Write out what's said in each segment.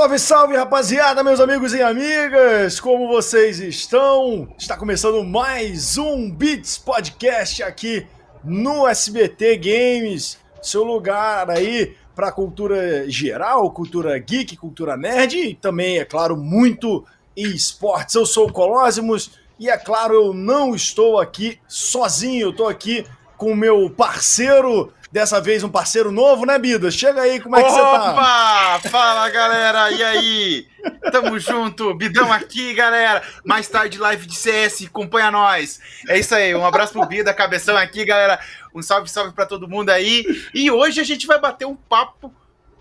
Salve, salve, rapaziada, meus amigos e amigas! Como vocês estão? Está começando mais um Beats Podcast aqui no SBT Games, seu lugar aí para cultura geral, cultura geek, cultura nerd e também, é claro, muito esportes. Eu sou o Colosimus e, é claro, eu não estou aqui sozinho, eu estou aqui com o meu parceiro Dessa vez um parceiro novo, né, Bida? Chega aí, como é que Opa! você tá? Opa! Fala, galera! E aí? Tamo junto, Bidão aqui, galera. Mais tarde, live de CS, acompanha nós. É isso aí, um abraço pro Bida, cabeção aqui, galera. Um salve, salve pra todo mundo aí. E hoje a gente vai bater um papo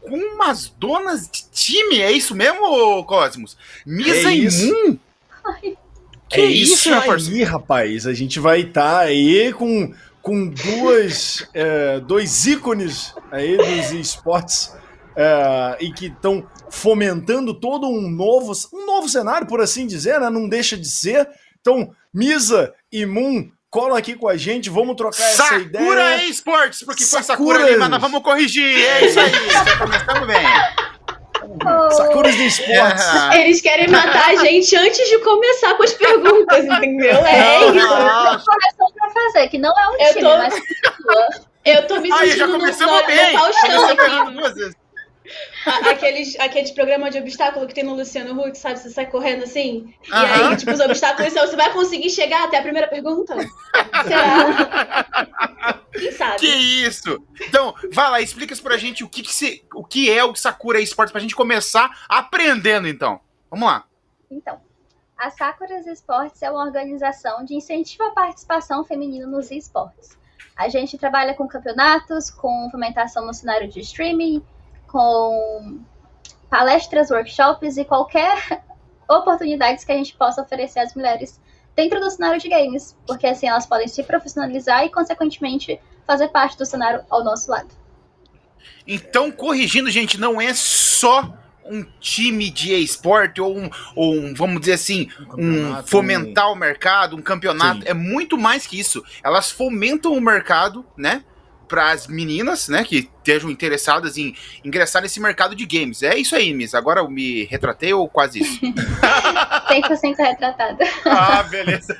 com umas donas de time, é isso mesmo, Cosmos? Misa é Moon? Que é isso, aí, rapaz? A gente vai estar tá aí com com duas, é, dois ícones aí dos esportes é, e que estão fomentando todo um novo, um novo cenário, por assim dizer, né? Não deixa de ser. Então, Misa e Moon colam aqui com a gente, vamos trocar Sakura essa ideia. Sakura Esportes, porque Sakuras. foi Sakura ali, mas nós vamos corrigir. É isso aí, já começamos bem. Oh. Sakuras do esportes. Eles querem matar a gente antes de começar com as perguntas, entendeu? É isso. Começou pra fazer, que não é um eu time, tô... mas... Eu tô me sentindo Ai, já começamos no, bem. no Faustão aqueles, aqueles programas de obstáculo que tem no Luciano Huck, sabe? Você sai correndo assim. E aí, tipo, os obstáculos são. Você vai conseguir chegar até a primeira pergunta? Será? Quem sabe? Que isso? Então, vai lá, explica pra gente o que, que, se, o que é o Sakura Esportes pra gente começar aprendendo, então. Vamos lá. Então, a Sakura Esportes é uma organização de incentivo à participação feminina nos esportes. A gente trabalha com campeonatos, com fomentação no cenário de streaming, com palestras, workshops e qualquer oportunidades que a gente possa oferecer às mulheres dentro do cenário de games, porque assim elas podem se profissionalizar e, consequentemente, fazer parte do cenário ao nosso lado. Então, corrigindo, gente, não é só um time de esporte ou um, ou um, vamos dizer assim, um, um fomentar o mercado, um campeonato. Sim. É muito mais que isso. Elas fomentam o mercado, né? Para as meninas, né, que estejam interessadas em ingressar nesse mercado de games. É isso aí, Miss. Agora eu me retratei ou quase isso? 100% retratada. Ah, beleza.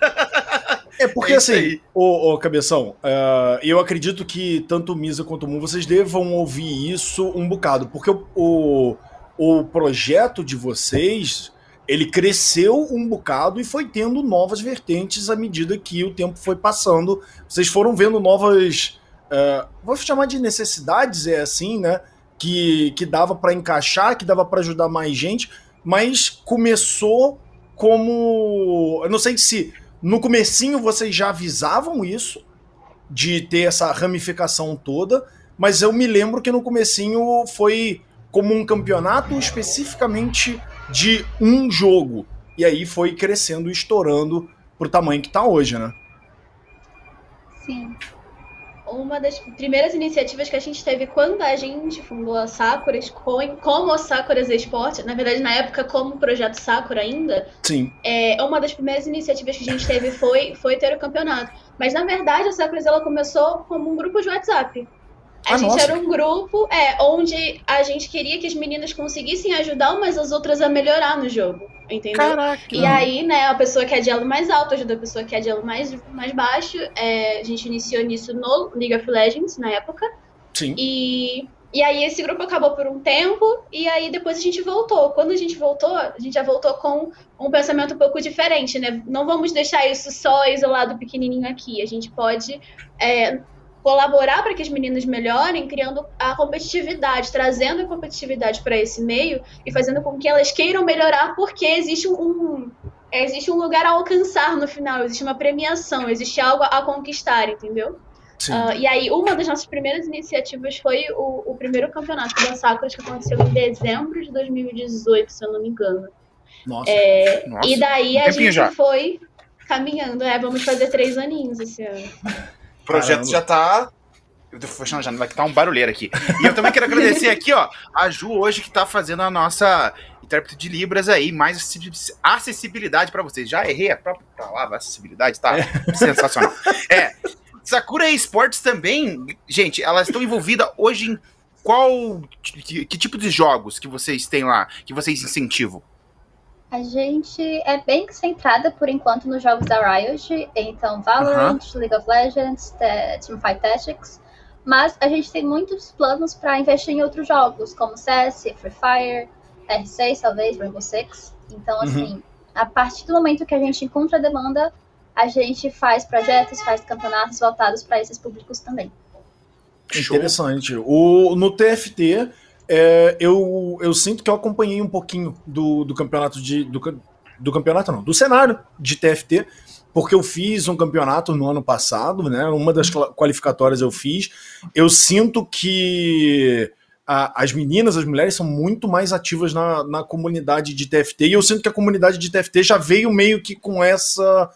É porque é assim, ô, ô, Cabeção, uh, eu acredito que tanto o Misa quanto o Moon, vocês devam ouvir isso um bocado, porque o, o, o projeto de vocês, ele cresceu um bocado e foi tendo novas vertentes à medida que o tempo foi passando. Vocês foram vendo novas Uh, vou chamar de necessidades, é assim, né? Que, que dava para encaixar, que dava para ajudar mais gente, mas começou como. Eu não sei se no comecinho vocês já avisavam isso, de ter essa ramificação toda, mas eu me lembro que no comecinho foi como um campeonato especificamente de um jogo. E aí foi crescendo estourando pro tamanho que tá hoje, né? Sim uma das primeiras iniciativas que a gente teve quando a gente fundou a Sakuras, como a Sakuras Esporte, na verdade, na época, como projeto Sakura ainda. Sim. É, uma das primeiras iniciativas que a gente teve foi, foi ter o campeonato. Mas, na verdade, a Sakuras ela começou como um grupo de WhatsApp. A ah, gente nossa. era um grupo é, onde a gente queria que as meninas conseguissem ajudar umas as outras a melhorar no jogo. Entendeu? Caraca. E aí, né, a pessoa que é de elo mais alto ajuda a pessoa que é de elo mais, mais baixo. É, a gente iniciou nisso no League of Legends na época. Sim. E, e aí esse grupo acabou por um tempo, e aí depois a gente voltou. Quando a gente voltou, a gente já voltou com um pensamento um pouco diferente, né? Não vamos deixar isso só isolado pequenininho aqui. A gente pode. É, colaborar para que as meninas melhorem, criando a competitividade, trazendo a competitividade para esse meio e fazendo com que elas queiram melhorar, porque existe um, existe um lugar a alcançar no final, existe uma premiação, existe algo a conquistar, entendeu? Uh, e aí, uma das nossas primeiras iniciativas foi o, o primeiro campeonato da Sakura, que aconteceu em dezembro de 2018, se eu não me engano. Nossa. É, Nossa. E daí um a gente já. foi caminhando. É, vamos fazer três aninhos esse ano. Projeto Caramba. já tá. Eu tô fechando a janela que tá um barulheiro aqui. E eu também quero agradecer aqui, ó, a Ju hoje que tá fazendo a nossa intérprete de Libras aí, mais acessibilidade para vocês. Já errei a própria palavra, acessibilidade, tá? É. Sensacional. É. Sakura Esportes também, gente, elas estão envolvidas hoje em qual que, que, tipo de jogos que vocês têm lá, que vocês incentivam? A gente é bem centrada por enquanto nos jogos da Riot, então Valorant, uh -huh. League of Legends, Teamfight Tactics, mas a gente tem muitos planos para investir em outros jogos, como CS, Free Fire, R6 talvez, Rainbow Six. Então, uhum. assim, uhum. a partir do momento que a gente encontra a demanda, a gente faz projetos, faz campeonatos voltados para esses públicos também. Interessante. O, no TFT, é, eu, eu sinto que eu acompanhei um pouquinho do, do campeonato de. Do, do campeonato não, do cenário de TFT, porque eu fiz um campeonato no ano passado, né? Uma das qualificatórias eu fiz. Eu sinto que a, as meninas, as mulheres são muito mais ativas na, na comunidade de TFT, e eu sinto que a comunidade de TFT já veio meio que com essa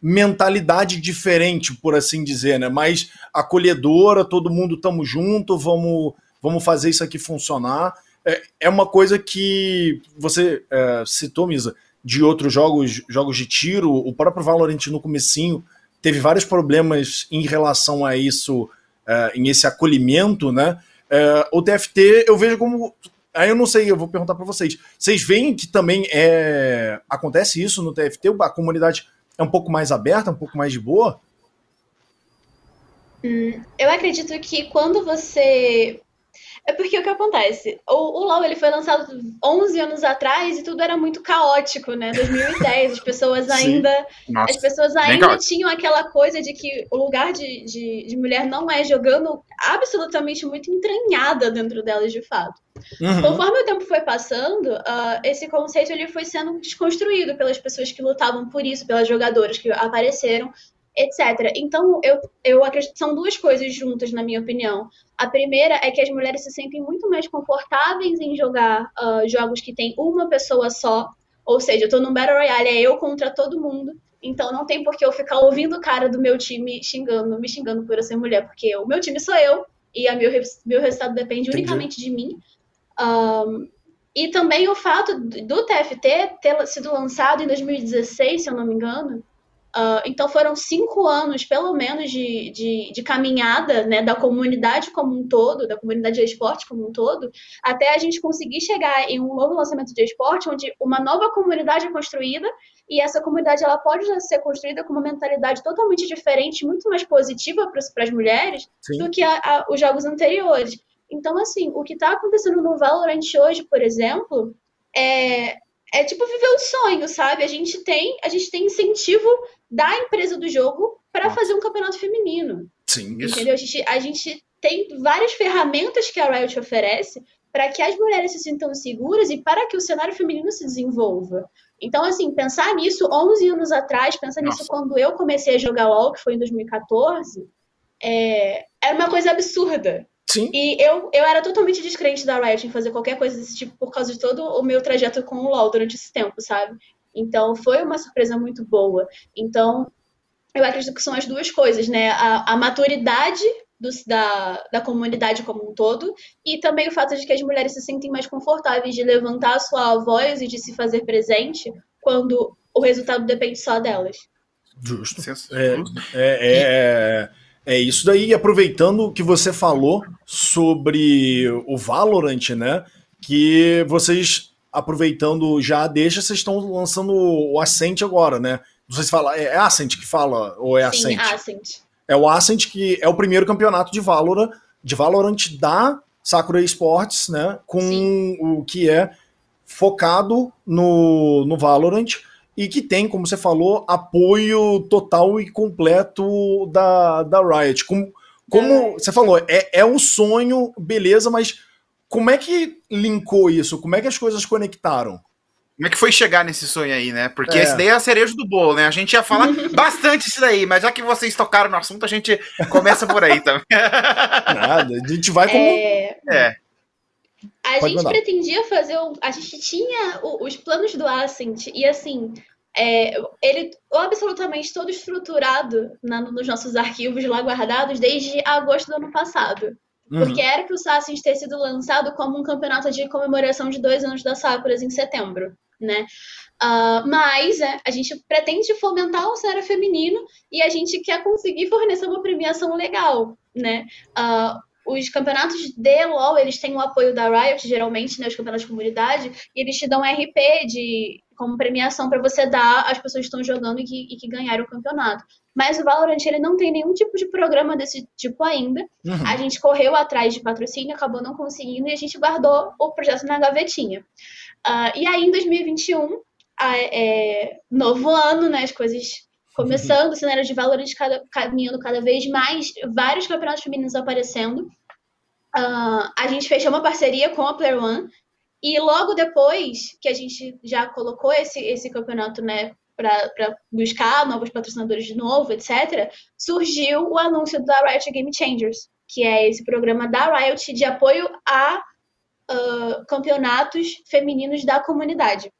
mentalidade diferente, por assim dizer, né? Mais acolhedora, todo mundo tamo junto, vamos, vamos fazer isso aqui funcionar. É, é uma coisa que você é, citou, Misa, de outros jogos, jogos de tiro, o próprio Valorant no comecinho teve vários problemas em relação a isso, é, em esse acolhimento, né? É, o TFT eu vejo como Aí eu não sei, eu vou perguntar para vocês. Vocês veem que também é acontece isso no TFT? A comunidade é um pouco mais aberta, um pouco mais de boa? Hum, eu acredito que quando você. É porque o que acontece? O, o LoL ele foi lançado 11 anos atrás e tudo era muito caótico, né? 2010, as pessoas ainda. Nossa, as pessoas ainda tinham aquela coisa de que o lugar de, de, de, mulher não é jogando absolutamente muito entranhada dentro delas de fato. Uhum. Conforme o tempo foi passando, uh, esse conceito ele foi sendo desconstruído pelas pessoas que lutavam por isso, pelas jogadoras que apareceram, etc. Então, eu, eu acredito são duas coisas juntas, na minha opinião. A primeira é que as mulheres se sentem muito mais confortáveis em jogar uh, jogos que tem uma pessoa só, ou seja, eu tô num Battle Royale, é eu contra todo mundo. Então não tem por que eu ficar ouvindo o cara do meu time xingando, me xingando por eu ser mulher, porque o meu time sou eu e a meu, meu resultado depende Entendi. unicamente de mim. Um, e também o fato do TFT ter sido lançado em 2016, se eu não me engano. Uh, então foram cinco anos, pelo menos, de, de, de, caminhada né, da comunidade como um todo, da comunidade de esporte como um todo, até a gente conseguir chegar em um novo lançamento de esporte, onde uma nova comunidade é construída, e essa comunidade ela pode ser construída com uma mentalidade totalmente diferente, muito mais positiva para as mulheres Sim. do que a, a, os jogos anteriores. Então, assim, o que está acontecendo no Valorant hoje, por exemplo, é, é tipo viver o sonho, sabe? A gente tem, a gente tem incentivo da empresa do jogo para fazer um campeonato feminino. Sim, isso. Entendeu? A gente, a gente tem várias ferramentas que a Riot oferece para que as mulheres se sintam seguras e para que o cenário feminino se desenvolva. Então, assim, pensar nisso 11 anos atrás, pensar Nossa. nisso quando eu comecei a jogar LoL, que foi em 2014, é, era uma coisa absurda. Sim. E eu, eu era totalmente descrente da Riot em fazer qualquer coisa desse tipo por causa de todo o meu trajeto com o LoL durante esse tempo, sabe? Então foi uma surpresa muito boa. Então eu acredito que são as duas coisas, né? A, a maturidade do, da, da comunidade como um todo e também o fato de que as mulheres se sentem mais confortáveis de levantar a sua voz e de se fazer presente quando o resultado depende só delas. Justo. É, é, é, é isso daí, aproveitando que você falou sobre o Valorant, né? Que vocês, aproveitando já deixa, vocês estão lançando o Ascent agora, né? Não sei se fala, é Ascent que fala, ou é Ascent? Sim, Ascent. É o Ascent que é o primeiro campeonato de Valorant, de Valorant da Sakura Esports, né? Com Sim. o que é focado no, no Valorant e que tem, como você falou, apoio total e completo da, da Riot. Como, como é. você falou, é, é um sonho, beleza, mas como é que linkou isso? Como é que as coisas conectaram? Como é que foi chegar nesse sonho aí, né? Porque é. esse daí é a cereja do bolo, né? A gente ia falar bastante isso daí, mas já que vocês tocaram no assunto, a gente começa por aí também. Nada, a gente vai como. É. é. A Pode gente mandar. pretendia fazer. O, a gente tinha o, os planos do Ascent, e assim, é, ele absolutamente todo estruturado na, nos nossos arquivos lá guardados desde agosto do ano passado. Uhum. Porque era para o Ascent ter sido lançado como um campeonato de comemoração de dois anos das Sakuras em setembro, né? Uh, mas é, a gente pretende fomentar o cenário feminino e a gente quer conseguir fornecer uma premiação legal, né? Uh, os campeonatos de LoL, eles têm o apoio da Riot, geralmente, né, os campeonatos de comunidade, e eles te dão RP de, como premiação para você dar às pessoas que estão jogando e que, e que ganharam o campeonato. Mas o Valorant, ele não tem nenhum tipo de programa desse tipo ainda. Uhum. A gente correu atrás de patrocínio, acabou não conseguindo, e a gente guardou o projeto na gavetinha. Uh, e aí, em 2021, é, novo ano, né, as coisas começando, o cenário de Valorant cada, caminhando cada vez mais, vários campeonatos femininos aparecendo. Uh, a gente fechou uma parceria com a Player One e logo depois que a gente já colocou esse, esse campeonato, né, para buscar novos patrocinadores de novo, etc., surgiu o anúncio da Riot Game Changers, que é esse programa da Riot de apoio a uh, campeonatos femininos da comunidade.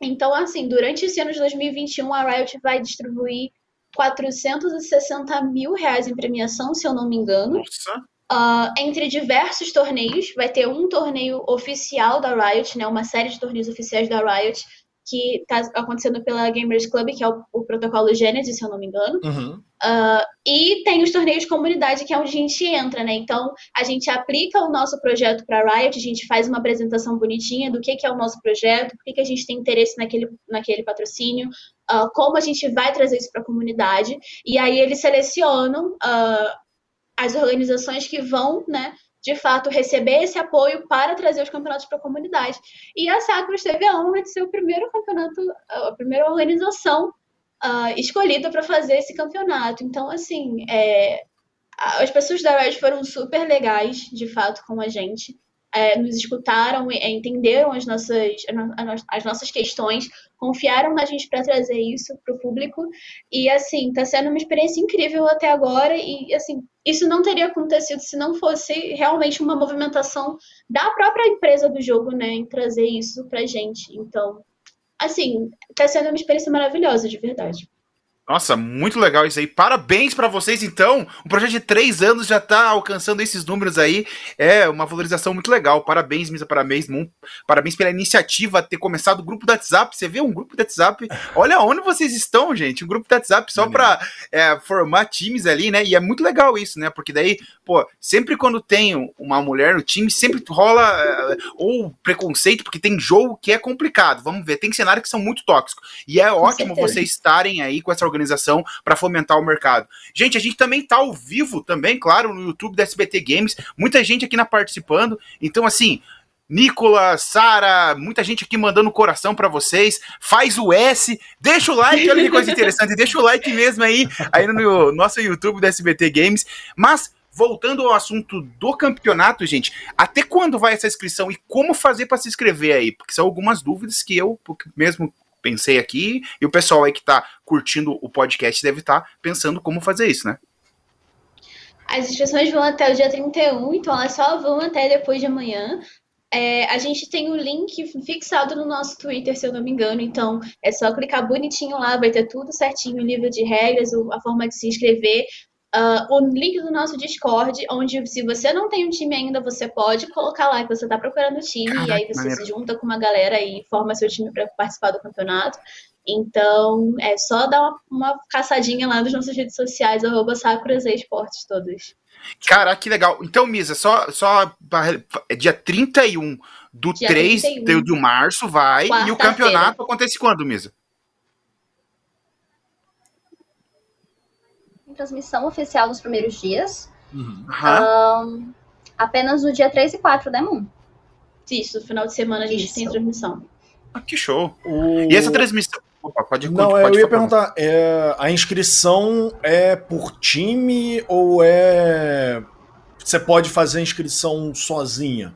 Então, assim, durante esse ano de 2021, a Riot vai distribuir 460 mil reais em premiação, se eu não me engano. Nossa. Uh, entre diversos torneios, vai ter um torneio oficial da Riot, né, uma série de torneios oficiais da Riot, que está acontecendo pela Gamers Club, que é o, o, protocolo Genesis, se eu não me engano. Uhum. Uh, e tem os torneios de comunidade, que é onde a gente entra, né? Então, a gente aplica o nosso projeto para a Riot, a gente faz uma apresentação bonitinha do que, que é o nosso projeto, por que, que a gente tem interesse naquele, naquele patrocínio, uh, como a gente vai trazer isso para a comunidade. E aí eles selecionam uh, as organizações que vão, né? de fato, receber esse apoio para trazer os campeonatos para a comunidade. E a Sacros teve a honra de ser o primeiro campeonato, a primeira organização uh, escolhida para fazer esse campeonato. Então, assim, é, as pessoas da Red foram super legais, de fato, com a gente é, nos escutaram, é, entenderam as nossas, as nossas questões, confiaram na gente para trazer isso para o público. E, assim, está sendo uma experiência incrível até agora. E, assim, isso não teria acontecido se não fosse realmente uma movimentação da própria empresa do jogo, né, em trazer isso para gente. Então, assim, está sendo uma experiência maravilhosa, de verdade. Nossa, muito legal isso aí. Parabéns para vocês, então. Um projeto de três anos já tá alcançando esses números aí. É uma valorização muito legal. Parabéns, Misa, parabéns, Moon. Parabéns pela iniciativa, ter começado o grupo do WhatsApp. Você vê um grupo do WhatsApp. Olha onde vocês estão, gente. Um grupo do WhatsApp só para é, formar times ali, né? E é muito legal isso, né? Porque daí, pô, sempre quando tem uma mulher no time, sempre rola é, ou preconceito, porque tem jogo que é complicado. Vamos ver, tem cenários que são muito tóxicos. E é ótimo vocês estarem aí com essa organização organização para fomentar o mercado. Gente, a gente também tá ao vivo também, claro, no YouTube da SBT Games. Muita gente aqui na participando. Então, assim, Nicolas, Sara, muita gente aqui mandando coração para vocês. Faz o S, deixa o like, olha que coisa interessante, deixa o like mesmo aí, aí no nosso YouTube da SBT Games. Mas voltando ao assunto do campeonato, gente, até quando vai essa inscrição e como fazer para se inscrever aí? Porque são algumas dúvidas que eu mesmo pensei aqui, e o pessoal aí que está curtindo o podcast deve estar tá pensando como fazer isso, né? As inscrições vão até o dia 31, então elas só vão até depois de amanhã. É, a gente tem o link fixado no nosso Twitter, se eu não me engano, então é só clicar bonitinho lá, vai ter tudo certinho, o livro de regras, a forma de se inscrever. Uh, o link do nosso Discord, onde se você não tem um time ainda, você pode colocar lá que você está procurando o time, Caraca, e aí você maneiro. se junta com uma galera e forma seu time para participar do campeonato. Então, é só dar uma, uma caçadinha lá nas nossas redes sociais, arroba Sakuras Esportes todos. Cara, que legal. Então, Misa, só, só é dia 31 do dia 3 31. de março vai, e o campeonato acontece quando, Misa? Transmissão oficial nos primeiros dias. Uhum. Um, apenas no dia 3 e 4, né, Moon? Isso, no final de semana a gente Isso. tem transmissão. Ah, que show! O... E essa transmissão. Opa, pode Não, pode, eu ia perguntar: é, a inscrição é por time ou é. Você pode fazer a inscrição sozinha?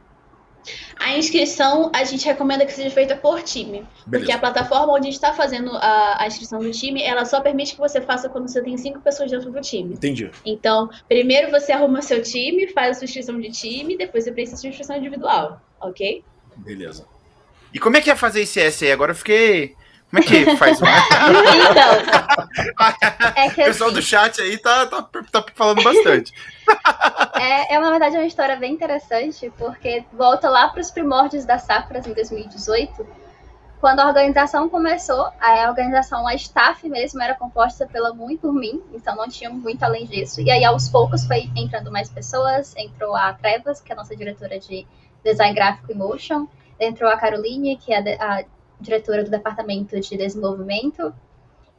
A inscrição a gente recomenda que seja feita por time. Beleza. Porque a plataforma onde a gente está fazendo a, a, inscrição do time, ela só permite que você faça quando você tem cinco pessoas dentro do time. Entendi. Então, primeiro você arruma seu time, faz a sua inscrição de time, depois você precisa de inscrição individual, ok? Beleza. E como é que é fazer esse S aí? Agora eu fiquei. Como é que faz então, é que, O pessoal assim, do chat aí tá, tá, tá falando bastante. É, é, na verdade, uma história bem interessante, porque volta lá para os primórdios da Sakuras em 2018, quando a organização começou, a organização, a staff mesmo, era composta pela Moon e por mim, então não tinha muito além disso. E aí, aos poucos, foi entrando mais pessoas, entrou a Trevas, que é a nossa diretora de design gráfico e motion, entrou a Caroline, que é a, a diretora do departamento de desenvolvimento,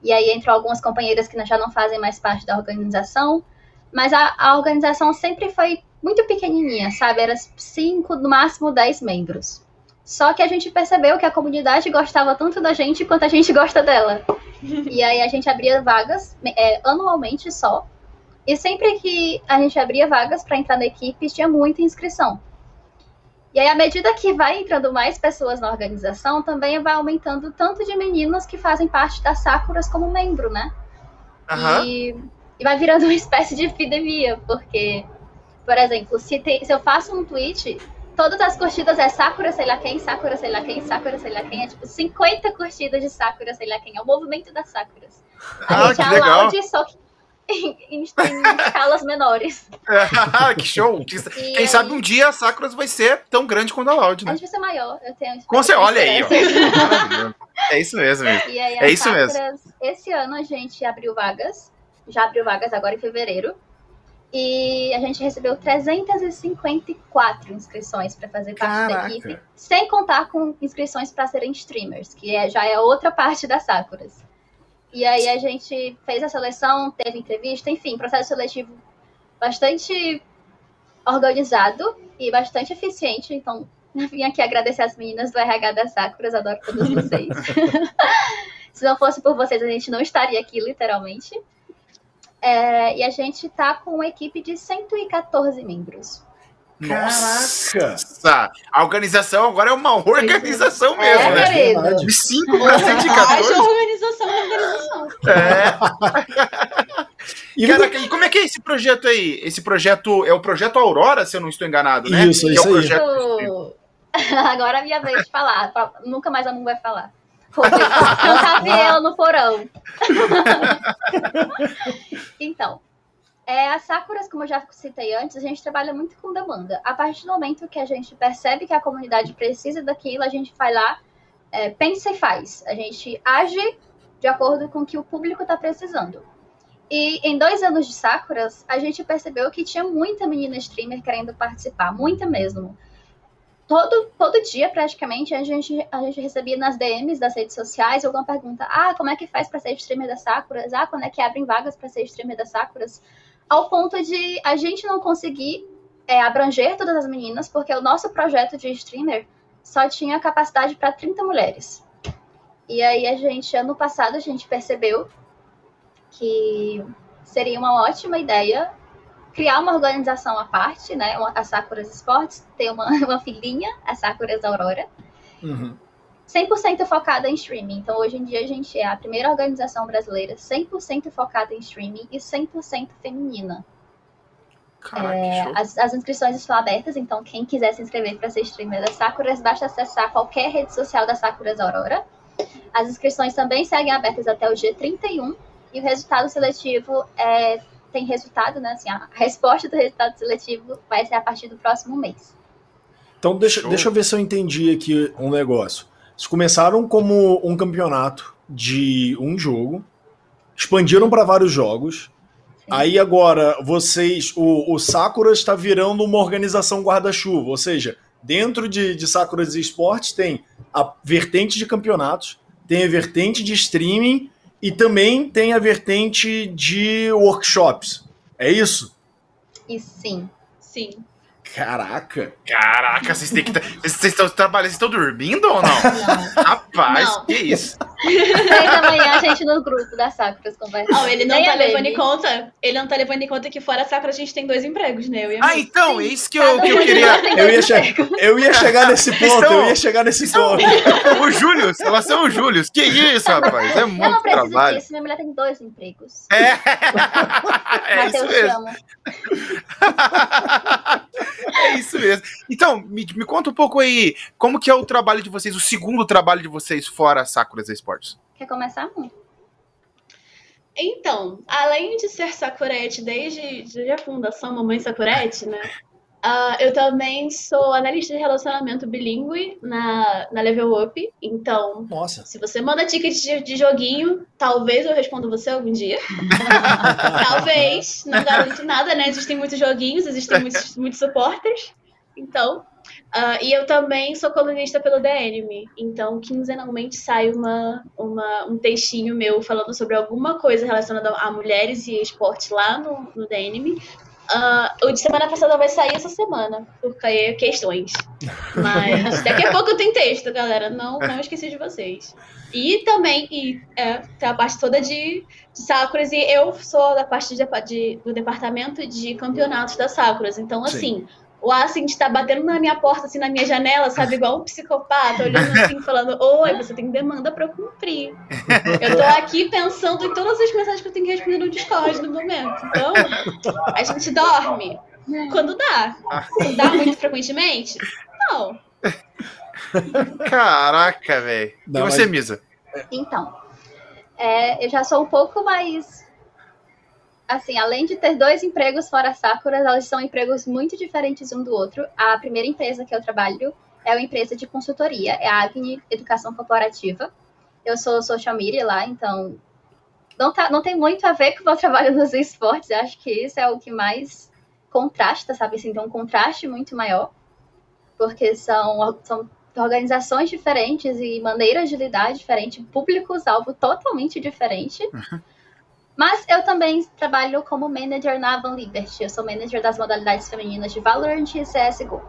e aí entrou algumas companheiras que já não fazem mais parte da organização, mas a, a organização sempre foi muito pequenininha, sabe? Era cinco, no máximo dez membros. Só que a gente percebeu que a comunidade gostava tanto da gente quanto a gente gosta dela. e aí a gente abria vagas é, anualmente só. E sempre que a gente abria vagas para entrar na equipe, tinha muita inscrição. E aí, à medida que vai entrando mais pessoas na organização, também vai aumentando tanto de meninas que fazem parte das Sakuras como membro, né? Uhum. E, e, vai virando uma espécie de epidemia, porque, por exemplo, se, tem, se eu faço um tweet todas as curtidas é Sakura, sei lá quem, Sakura, sei lá quem, Sakura, sei lá quem. É tipo 50 curtidas de Sakura, sei lá quem. É o movimento das Sakuras. A ah, gente que é legal. Só que em, em, em escalas menores. É, que show! Quem aí... sabe um dia a Sakuras vai ser tão grande quanto a Loud, né? A gente vai ser maior. Eu tenho Com você, olha aí, ó. É isso mesmo. Aí, é isso Sakuras, mesmo. Esse ano a gente abriu vagas. Já abriu vagas agora em fevereiro e a gente recebeu 354 inscrições para fazer parte Caraca. da equipe, sem contar com inscrições para serem streamers, que é, já é outra parte das Sakuras. E aí a gente fez a seleção, teve entrevista, enfim, processo seletivo bastante organizado e bastante eficiente. Então, vim aqui agradecer as meninas do RH das Sakuras, adoro todos vocês. Se não fosse por vocês, a gente não estaria aqui, literalmente. É, e a gente tá com uma equipe de 114 membros. Nossa! A organização agora é uma organização é, mesmo, é, né? De 5 para 114. É organização da organização. É. e, Caraca, e como é que é esse projeto aí? Esse projeto é o projeto Aurora, se eu não estou enganado, né? Isso, que isso é o projeto... Agora é a minha vez de falar. Nunca mais a Moon vai falar. Cantar ela no porão. então, é, as Sakuras, como eu já citei antes, a gente trabalha muito com demanda. A partir do momento que a gente percebe que a comunidade precisa daquilo, a gente vai lá, é, pensa e faz. A gente age de acordo com o que o público está precisando. E em dois anos de Sakuras, a gente percebeu que tinha muita menina streamer querendo participar, muita mesmo todo, todo dia, praticamente, a gente, a gente recebia nas DMs das redes sociais alguma pergunta. Ah, como é que faz para ser streamer da Sakuras? Ah, quando é que abrem vagas para ser streamer da Sakuras? Ao ponto de a gente não conseguir é, abranger todas as meninas, porque o nosso projeto de streamer só tinha capacidade para 30 mulheres. E aí a gente, ano passado, a gente percebeu que seria uma ótima ideia criar uma organização à parte, né? A Sakuras Esportes, ter uma, uma filhinha, a Sakuras Aurora. Uhum. 100% focada em streaming. Então, hoje em dia, a gente é a primeira organização brasileira 100% focada em streaming e 100% feminina. Caraca, é, as, as, inscrições estão abertas, então quem quiser se inscrever para ser streamer da Sakuras, basta acessar qualquer rede social da Sakuras Aurora. As inscrições também seguem abertas até o dia 31 e o resultado seletivo é tem resultado, né? Assim, a resposta do resultado seletivo vai ser a partir do próximo mês. Então, deixa, deixa eu ver se eu entendi aqui um negócio. Vocês começaram como um campeonato de um jogo, expandiram para vários jogos. Aí agora vocês, o, o Sakura está virando uma organização guarda-chuva, ou seja, dentro de, de Sakuras Esportes tem a vertente de campeonatos, tem a vertente de streaming e também tem a vertente de workshops. É isso? E sim. Sim. Caraca! Caraca, vocês têm que. Vocês estão trabalhando, vocês estão dormindo ou não? não. Rapaz, não. que isso? Três da manhã a gente no grupo da conversando. Oh, ele não Nem tá levando em conta. Ele não tá levando em conta que fora a Sakura a gente tem dois empregos, né? Eu ah, então, é isso que eu, que eu queria. Eu ia, che eu ia chegar nesse ponto, eu ia chegar nesse ponto. o Júlio, elas são o Júlio. Que isso, rapaz? É muito eu não preciso trabalho. disso, minha mulher tem dois empregos. É. é isso mesmo. é isso mesmo. Então, me, me conta um pouco aí, como que é o trabalho de vocês, o segundo trabalho de vocês fora Sakuras Esportes? Quer começar, amor? Então, além de ser Sakurete desde, desde a fundação Mamãe Sakurete, né? Uh, eu também sou analista de relacionamento bilíngue na, na Level Up. Então, Nossa. se você manda ticket de, de joguinho, talvez eu responda você algum dia. talvez. Não garanto nada, né? Existem muitos joguinhos, existem muitos, muitos supporters. Então, uh, e eu também sou colunista pelo Anime. Então, quinzenalmente sai uma, uma, um textinho meu falando sobre alguma coisa relacionada a mulheres e esporte lá no, no Anime. Uh, o de semana passada vai sair essa semana, porque é questões. Mas daqui a pouco eu tenho texto, galera. Não, não esqueci de vocês. E também, e, é, tem a parte toda de, de Sakuras, e eu sou da parte de, de, do departamento de campeonatos da Sakuras. Então, assim, Sim o Ascent tá batendo na minha porta, assim, na minha janela, sabe? Igual um psicopata, olhando assim, falando: Oi, você tem demanda pra cumprir. Eu tô aqui pensando em todas as mensagens que eu tenho que responder no Discord no momento. Então, a gente dorme quando dá. dá muito frequentemente? Não. Caraca, velho. E você, Misa? Então, é, eu já sou um pouco mais assim, além de ter dois empregos fora Sakura, elas são empregos muito diferentes um do outro. A primeira empresa que eu trabalho é uma empresa de consultoria, é a Agni Educação Corporativa. Eu sou social media lá, então não, tá, não tem muito a ver com o meu trabalho nos esportes. Eu acho que isso é o que mais contrasta, sabe? Assim, tem um contraste muito maior, porque são, são organizações diferentes e maneiras de lidar diferentes, públicos-alvo totalmente diferente. Uhum. Mas eu também trabalho como manager na Avan Liberty. Eu sou manager das modalidades femininas de Valorant e CSGO.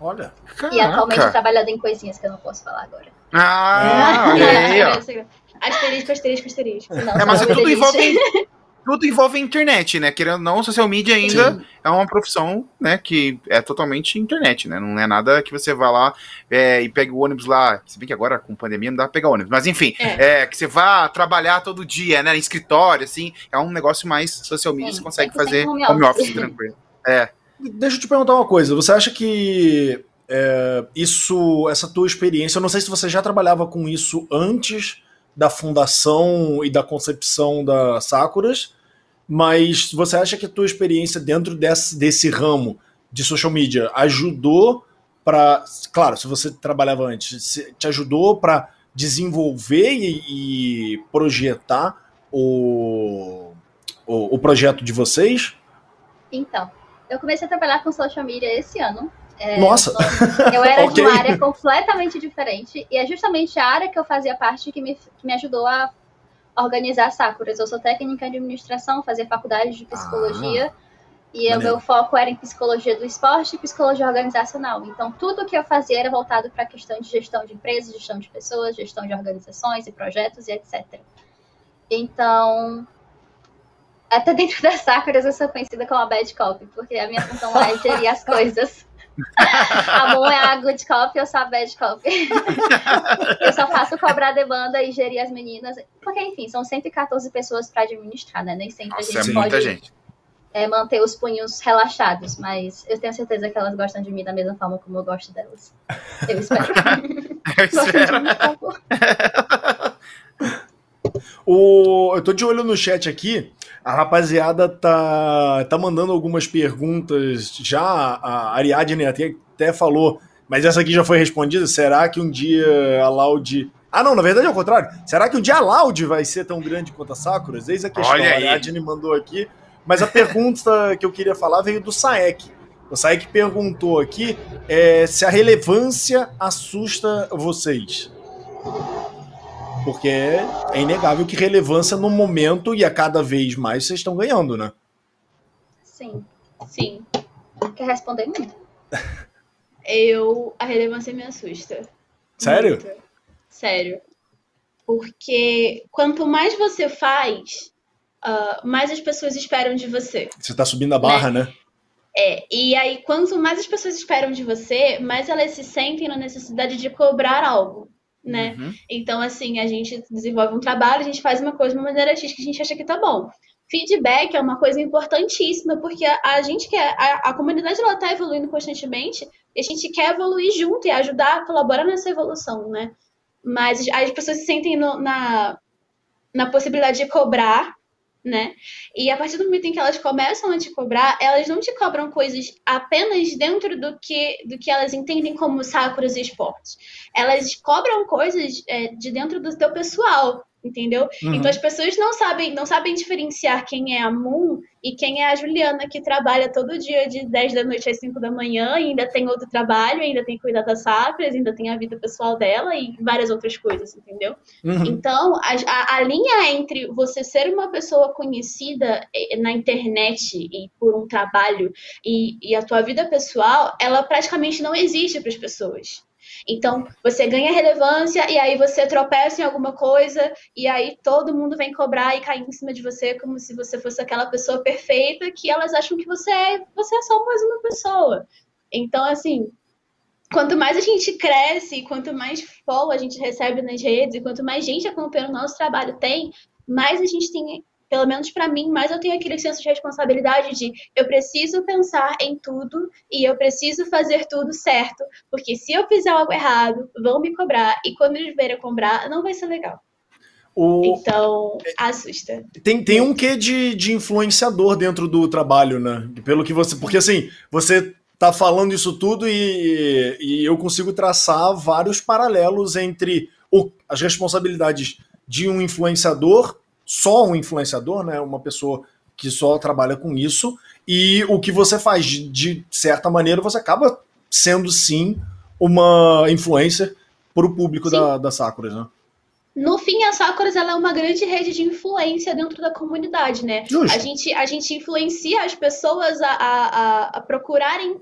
Olha. Caraca. E atualmente trabalhando em coisinhas que eu não posso falar agora. Ah, olha aí, ó. Asterisco, asterisco, asterisco. Não, é, mas tudo envolve, tudo envolve a internet, né? Querendo ou não, social media ainda Sim. é uma profissão, né, que é totalmente internet, né? Não é nada que você vá lá é, e pegue o ônibus lá, se bem que agora com pandemia não dá pra pegar ônibus, mas enfim, é. é que você vá trabalhar todo dia, né, em escritório, assim, é um negócio mais social media, Sim, você consegue fazer home office, home office tranquilo. É. Deixa eu te perguntar uma coisa, você acha que é, isso, essa tua experiência, eu não sei se você já trabalhava com isso antes da fundação e da concepção da Sakuras, mas você acha que a tua experiência dentro desse, desse ramo de social media ajudou para, claro, se você trabalhava antes, te ajudou para desenvolver e, e projetar o, o, o, projeto de vocês? Então, eu comecei a trabalhar com social media esse ano. É, Nossa! Eu era okay. de uma área completamente diferente e é justamente a área que eu fazia parte que me, que me ajudou a organizar Sakuras. Eu sou técnica de administração, fazia faculdade de psicologia ah, e o meu foco era em psicologia do esporte e psicologia organizacional. Então, tudo que eu fazia era voltado para a questão de gestão de empresas, gestão de pessoas, gestão de organizações e projetos e etc. Então, até dentro das Sakuras eu sou conhecida como a bad copy, porque a minha função lá é gerir as coisas a Moon é a good cop, eu sou a bad cop. eu só faço cobrar demanda e gerir as meninas. Porque, enfim, são 114 pessoas para administrar, né? Nem sempre Nossa, a gente é pode gente. É, manter os punhos relaxados, mas eu tenho certeza que elas gostam de mim da mesma forma como eu gosto delas. Eu espero. eu espero. Mim, o, eu tô de olho no chat aqui. A rapaziada tá, tá mandando algumas perguntas já. A Ariadne até, até falou, mas essa aqui já foi respondida. Será que um dia a Loud. Ah, não, na verdade é o contrário. Será que um dia a Loud vai ser tão grande quanto a Sakuras? Eis a questão. Olha a Ariadne mandou aqui. Mas a pergunta que eu queria falar veio do Saek. O Saek perguntou aqui é, se a relevância assusta vocês. Porque é inegável que relevância no momento e a cada vez mais vocês estão ganhando, né? Sim. Sim. Quer responder muito? Eu. A relevância me assusta. Sério? Muito. Sério. Porque quanto mais você faz, uh, mais as pessoas esperam de você. Você tá subindo a barra, né? né? É, e aí, quanto mais as pessoas esperam de você, mais elas se sentem na necessidade de cobrar algo né? Uhum. Então, assim, a gente desenvolve um trabalho, a gente faz uma coisa de uma maneira X que a gente acha que tá bom. Feedback é uma coisa importantíssima, porque a, a gente quer, a, a comunidade ela tá evoluindo constantemente, e a gente quer evoluir junto e ajudar a colaborar nessa evolução, né? Mas as pessoas se sentem no, na, na possibilidade de cobrar né? E a partir do momento em que elas começam a te cobrar, elas não te cobram coisas apenas dentro do que, do que elas entendem como sakuras e esportes. Elas cobram coisas é, de dentro do teu pessoal, entendeu? Uhum. Então as pessoas não sabem, não sabem diferenciar quem é a Moon e quem é a Juliana que trabalha todo dia de 10 da noite às 5 da manhã e ainda tem outro trabalho, ainda tem que cuidar das sacras, ainda tem a vida pessoal dela e várias outras coisas, entendeu? Uhum. Então, a, a, a, linha entre você ser uma pessoa conhecida eh, na internet e por um trabalho e, e a tua vida pessoal, ela praticamente não existe para as pessoas. Então, você ganha relevância e aí você tropeça em alguma coisa e aí todo mundo vem cobrar e cair em cima de você como se você fosse aquela pessoa perfeita que elas acham que você é, você é só mais uma pessoa. Então, assim, quanto mais a gente cresce, quanto mais follow a gente recebe nas redes e quanto mais gente acompanhando o nosso trabalho tem, mais a gente tem pelo menos para mim, mais eu tenho aquele senso de responsabilidade de eu preciso pensar em tudo e eu preciso fazer tudo certo, porque se eu fizer algo errado, vão me cobrar e quando eles verem cobrar, não vai ser legal. O... Então, assusta. Tem, tem um quê de, de influenciador dentro do trabalho, né? Pelo que você. Porque assim, você tá falando isso tudo e, e eu consigo traçar vários paralelos entre o, as responsabilidades de um influenciador só um influenciador, né? Uma pessoa que só trabalha com isso. E o que você faz, de certa maneira, você acaba sendo sim uma influencer para o público da, da Sakura, né? No fim, a Sakura ela é uma grande rede de influência dentro da comunidade, né? A gente, a gente influencia as pessoas a, a, a procurarem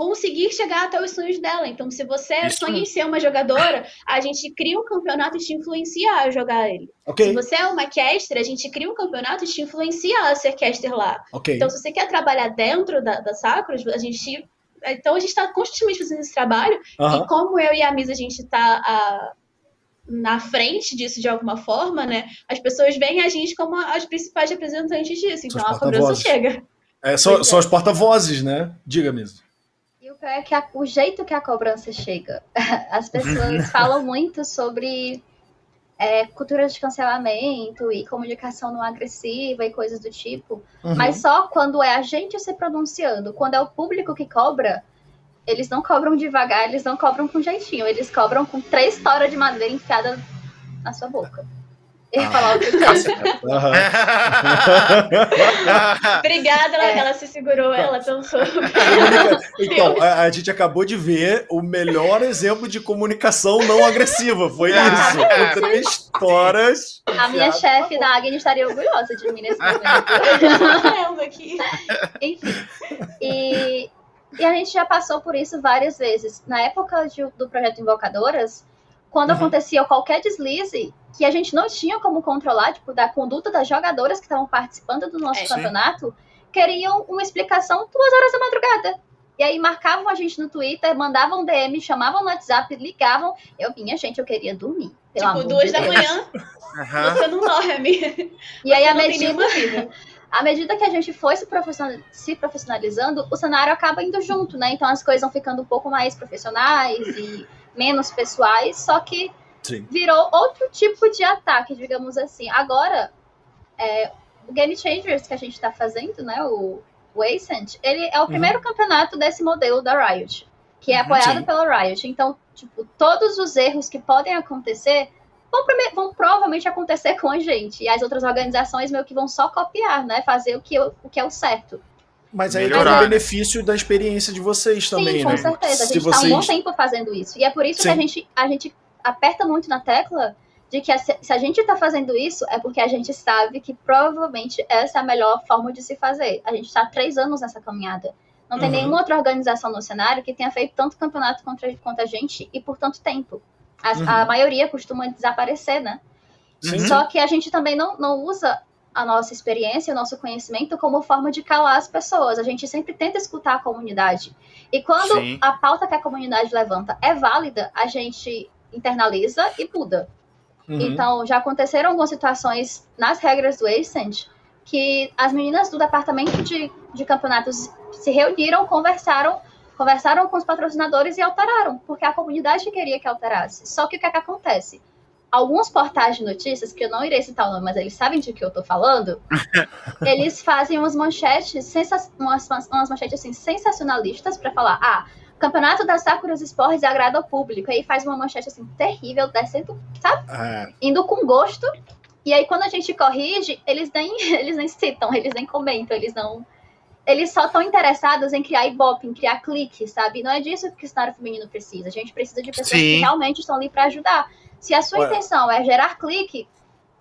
conseguir chegar até os sonhos dela. Então, se você Isso sonha em ser uma jogadora, a gente cria um campeonato e te influencia a jogar ele. Okay. Se você é uma caster, a gente cria um campeonato e te influencia a ser caster lá. Okay. Então, se você quer trabalhar dentro da, da Sacros, a gente. Então, a gente está constantemente fazendo esse trabalho. E como eu e a Misa, a gente está na frente disso de alguma forma, né? As pessoas veem a gente como as principais representantes disso. Então, a cobrança chega. É, são é. as porta-vozes, né? Diga mesmo é que a, o jeito que a cobrança chega. As pessoas falam muito sobre é, cultura de cancelamento e comunicação não agressiva e coisas do tipo, uhum. mas só quando é a gente se pronunciando, quando é o público que cobra, eles não cobram devagar, eles não cobram com jeitinho, eles cobram com três toras de madeira enfiada na sua boca. Eu ia falar outra coisa. Obrigada, ela, é. ela se segurou, ela pensou. Então, a, a, gente acabou de ver o melhor exemplo de comunicação não agressiva. Foi ah. isso. Com três histórias. A minha chefe da Agnes estaria orgulhosa de mim nesse momento. aqui. Enfim. E, e a gente já passou por isso várias vezes. Na época de, do projeto Invocadoras, quando uhum. acontecia qualquer deslize que a gente não tinha como controlar, tipo, da conduta das jogadoras que estavam participando do nosso é, campeonato, sim. queriam uma explicação duas horas da madrugada. E aí marcavam a gente no Twitter, mandavam DM, chamavam no WhatsApp, ligavam. Eu vinha, gente, eu queria dormir. tipo, duas de da manhã, uhum. você não dorme. E aí, a medida, à medida que a gente foi se, se, profissionalizando, o cenário acaba indo junto, né? Então as coisas vão ficando um pouco mais profissionais e menos pessoais, só que Sim. virou outro tipo de ataque, digamos assim. Agora, é, o Game Changers que a gente está fazendo, né, o, o Ascent, ele é o uhum. primeiro campeonato desse modelo da Riot, que é uhum, apoiado Sim. pela Riot. Então, tipo, todos os erros que podem acontecer vão, vão, provavelmente acontecer com a gente. E as outras organizações meio que vão só copiar, né? Fazer o que, o que é o certo. Mas aí Melhorar. tem o benefício da experiência de vocês também, Sim, com né? certeza. A gente está vocês... um bom tempo fazendo isso. E é por isso Sim. que a gente, a gente aperta muito na tecla de que se a gente está fazendo isso é porque a gente sabe que provavelmente essa é a melhor forma de se fazer. A gente está três anos nessa caminhada. Não tem uhum. nenhuma outra organização no cenário que tenha feito tanto campeonato contra, contra a gente e por tanto tempo. A, uhum. a maioria costuma desaparecer, né? Sim. Só que a gente também não, não usa a nossa experiência, o nosso conhecimento como forma de calar as pessoas. A gente sempre tenta escutar a comunidade. E quando Sim. a pauta que a comunidade levanta é válida, a gente internaliza e muda. Uhum. Então, já aconteceram algumas situações nas regras do Ascent que as meninas do departamento de, de campeonatos se reuniram, conversaram, conversaram com os patrocinadores e alteraram, porque a comunidade queria que alterasse. Só que o que, é que acontece? Alguns portais de notícias, que eu não irei citar o nome, mas eles sabem de que eu tô falando, eles fazem umas manchetes, sensa umas, umas manchetes assim, sensacionalistas para falar, ah, Campeonato das Sakuras Esportes agrada ao público. Aí faz uma manchete assim, terrível, descendo, sabe? É. Indo com gosto. E aí, quando a gente corrige, eles nem, eles nem citam, eles nem comentam, eles não. Eles só estão interessados em criar ibope, em criar clique, sabe? Não é disso que o cenário feminino precisa. A gente precisa de pessoas Sim. que realmente estão ali para ajudar. Se a sua Ué. intenção é gerar clique,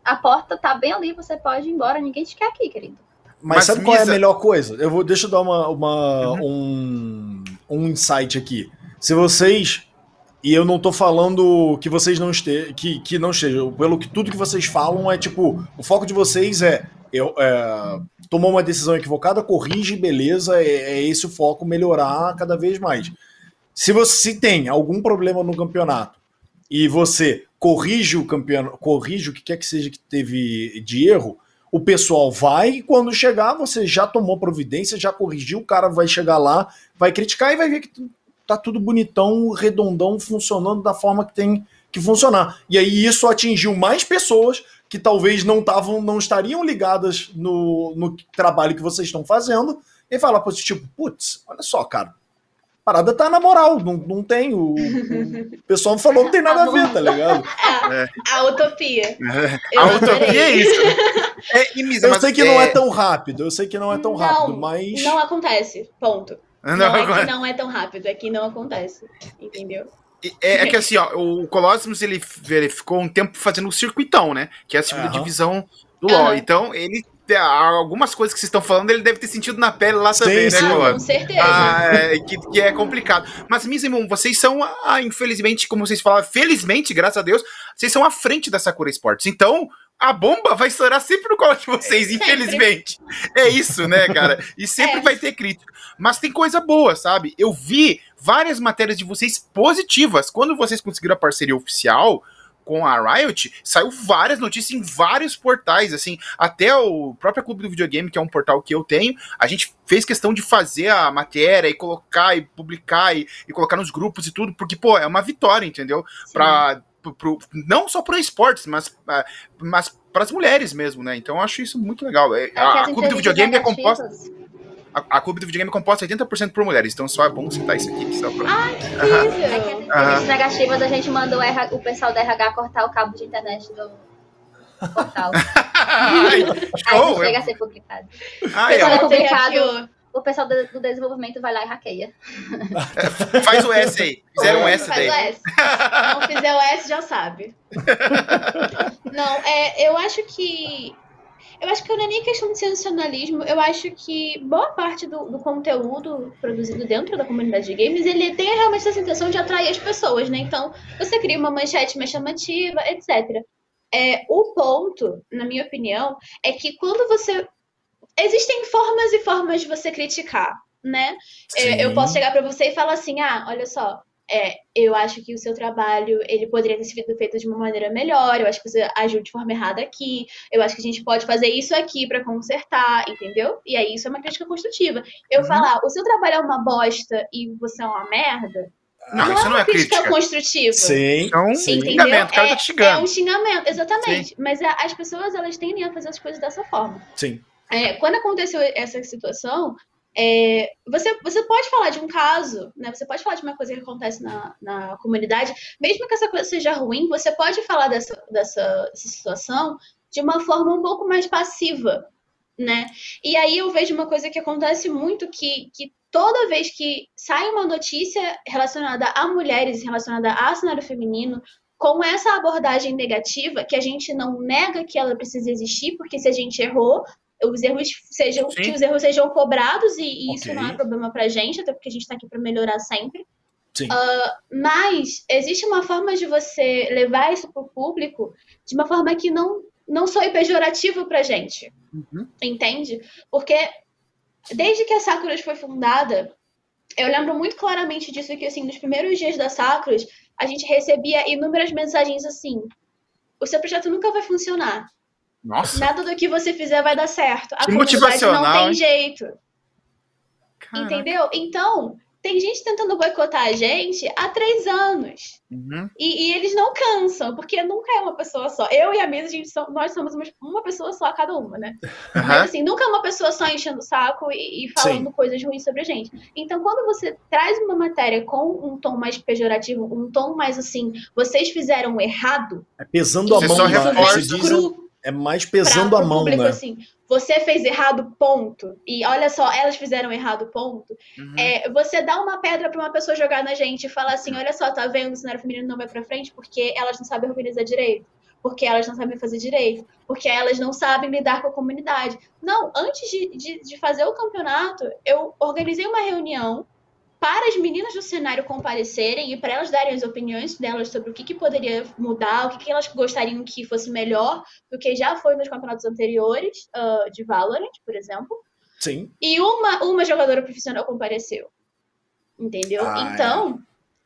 a porta tá bem ali, você pode ir embora, ninguém te quer aqui, querido. Mas, Mas sabe Misa... qual é a melhor coisa? Eu vou, deixa eu dar uma, uma uhum. um, um insight aqui. Se vocês e eu não tô falando que vocês não estejam, que, que não estejam, pelo que tudo que vocês falam é tipo, o foco de vocês é, eu, é tomou uma decisão equivocada, corrige, beleza, é, é, esse o foco, melhorar cada vez mais. Se você se tem algum problema no campeonato e você corrige o campeonato, corrige o que quer que seja que teve de erro, o pessoal vai e quando chegar você já tomou providência, já corrigiu, o cara vai chegar lá, vai criticar e vai ver que tá tudo bonitão, redondão, funcionando da forma que tem que funcionar. E aí isso atingiu mais pessoas que talvez não estavam, não estariam ligadas no, no trabalho que vocês estão fazendo, e fala tipo, putz, olha só, cara, parada tá na moral, não, não tem. O, o pessoal falou que não tem nada a ver, tá ligado? É, a utopia. É. A utopia é isso. É, eu sei que não é tão rápido, eu sei que não é tão não, rápido, mas. Não acontece, ponto. Não, não é que não é tão rápido, é que não acontece. Entendeu? É, é, que assim, ó, o Colossus ele, ele ficou um tempo fazendo o circuitão, né? Que é a segunda uhum. divisão do LoL. Uhum. Então, ele algumas coisas que vocês estão falando, ele deve ter sentido na pele lá sim, também, sim. né, ah, Com certeza. Ah, é, que, que, é complicado. Mas, Mizimon, vocês são, ah, infelizmente, como vocês falaram, felizmente, graças a Deus, vocês são à frente da Sakura Sports. Então, a bomba vai estourar sempre no colo de vocês, infelizmente. É isso, né, cara? E sempre é. vai ter crítica. Mas tem coisa boa, sabe? Eu vi várias matérias de vocês positivas. Quando vocês conseguiram a parceria oficial com a Riot, saiu várias notícias em vários portais, assim, até o próprio Clube do Videogame, que é um portal que eu tenho, a gente fez questão de fazer a matéria e colocar e publicar e, e colocar nos grupos e tudo, porque, pô, é uma vitória, entendeu? Sim. Pra, pro, pro, não só para esportes, mas, ah, mas para as mulheres mesmo, né? Então eu acho isso muito legal. É, é a, a Clube do Videogame é composta a, a clube do videogame é composta 80% por mulheres, então só é bom citar isso aqui. Só pra... Ai, que incrível! É negativas, a gente mandou o, o pessoal da RH cortar o cabo de internet do portal. Ai, show! Aí chega a ser publicado. Ai, é publicado o pessoal do desenvolvimento vai lá e hackeia. Faz o S aí. Fizeram um S Faz daí. O S. Não fizer o S, já sabe. Não, é, eu acho que eu acho que não é nem questão de sensacionalismo, eu acho que boa parte do, do, conteúdo produzido dentro da comunidade de games, ele tem realmente essa intenção de atrair as pessoas, né? Então, você cria uma manchete mais chamativa, etc. É, o ponto, na minha opinião, é que quando você... Existem formas e formas de você criticar, né? É, eu posso chegar para você e falar assim, ah, olha só, é, eu acho que o seu trabalho ele poderia ter sido feito de uma maneira melhor. Eu acho que você agiu de forma errada aqui. Eu acho que a gente pode fazer isso aqui para consertar, entendeu? E aí isso é uma crítica construtiva. Eu uhum. falar, o seu trabalho é uma bosta e você é uma merda. Não, não isso é não é crítica, crítica construtiva. Sim, é um sim. xingamento, cara tá te xingando. É um xingamento, exatamente. Sim. Mas a, as pessoas elas tendem a fazer as coisas dessa forma. Sim. É, quando aconteceu essa situação, é, você, você pode falar de um caso, né? Você pode falar de uma coisa que acontece na, na comunidade, mesmo que essa coisa seja ruim, você pode falar dessa, dessa, dessa situação de uma forma um pouco mais passiva, né? E aí eu vejo uma coisa que acontece muito que, que toda vez que sai uma notícia relacionada a mulheres, relacionada a cenário feminino, com essa abordagem negativa, que a gente não nega que ela precisa existir, porque se a gente errou, os erros sejam, que os erros sejam cobrados e, e okay. isso não é problema pra gente, até porque a gente tá aqui para melhorar sempre. Uh, mas existe uma forma de você levar isso pro público de uma forma que não, não soe pejorativo pra gente. Uhum. Entende? Porque desde que a Sakuras foi fundada, eu lembro muito claramente disso que assim, nos primeiros dias da Sakuras, a gente recebia inúmeras mensagens assim: o seu projeto nunca vai funcionar. Nossa. Nada do que você fizer vai dar certo. A que motivacional. não tem jeito. Caraca. Entendeu? Então, tem gente tentando boicotar a gente há três anos. Uhum. E, e, eles não cansam, porque nunca é uma pessoa só. Eu e a Mesa, a gente so, nós somos uma, uma, pessoa só cada uma, né? Uhum. Mas assim, nunca é uma pessoa só enchendo o saco e, e falando Sim. coisas ruins sobre a gente. Então, quando você traz uma matéria com um tom mais pejorativo, um tom mais assim, vocês fizeram errado. É pesando a mão, só reforça. Diz, é mais pesando pra, a mão, público, né? Assim, você fez errado, ponto. E olha só, elas fizeram errado, ponto. Uhum. É, você dá uma pedra para uma pessoa jogar na gente e falar assim: olha só, tá vendo, o cenário feminino não vai pra frente porque elas não sabem organizar direito. Porque elas não sabem fazer direito, porque elas não sabem lidar com a comunidade. Não, antes de, de, de fazer o campeonato, eu organizei uma reunião para as meninas do cenário comparecerem e para elas darem as opiniões delas sobre o que, que poderia mudar, o que, que elas gostariam que fosse melhor do que já foi nos campeonatos anteriores uh, de Valorant, por exemplo. Sim. E uma, uma jogadora profissional compareceu. Entendeu? Ah, é. então,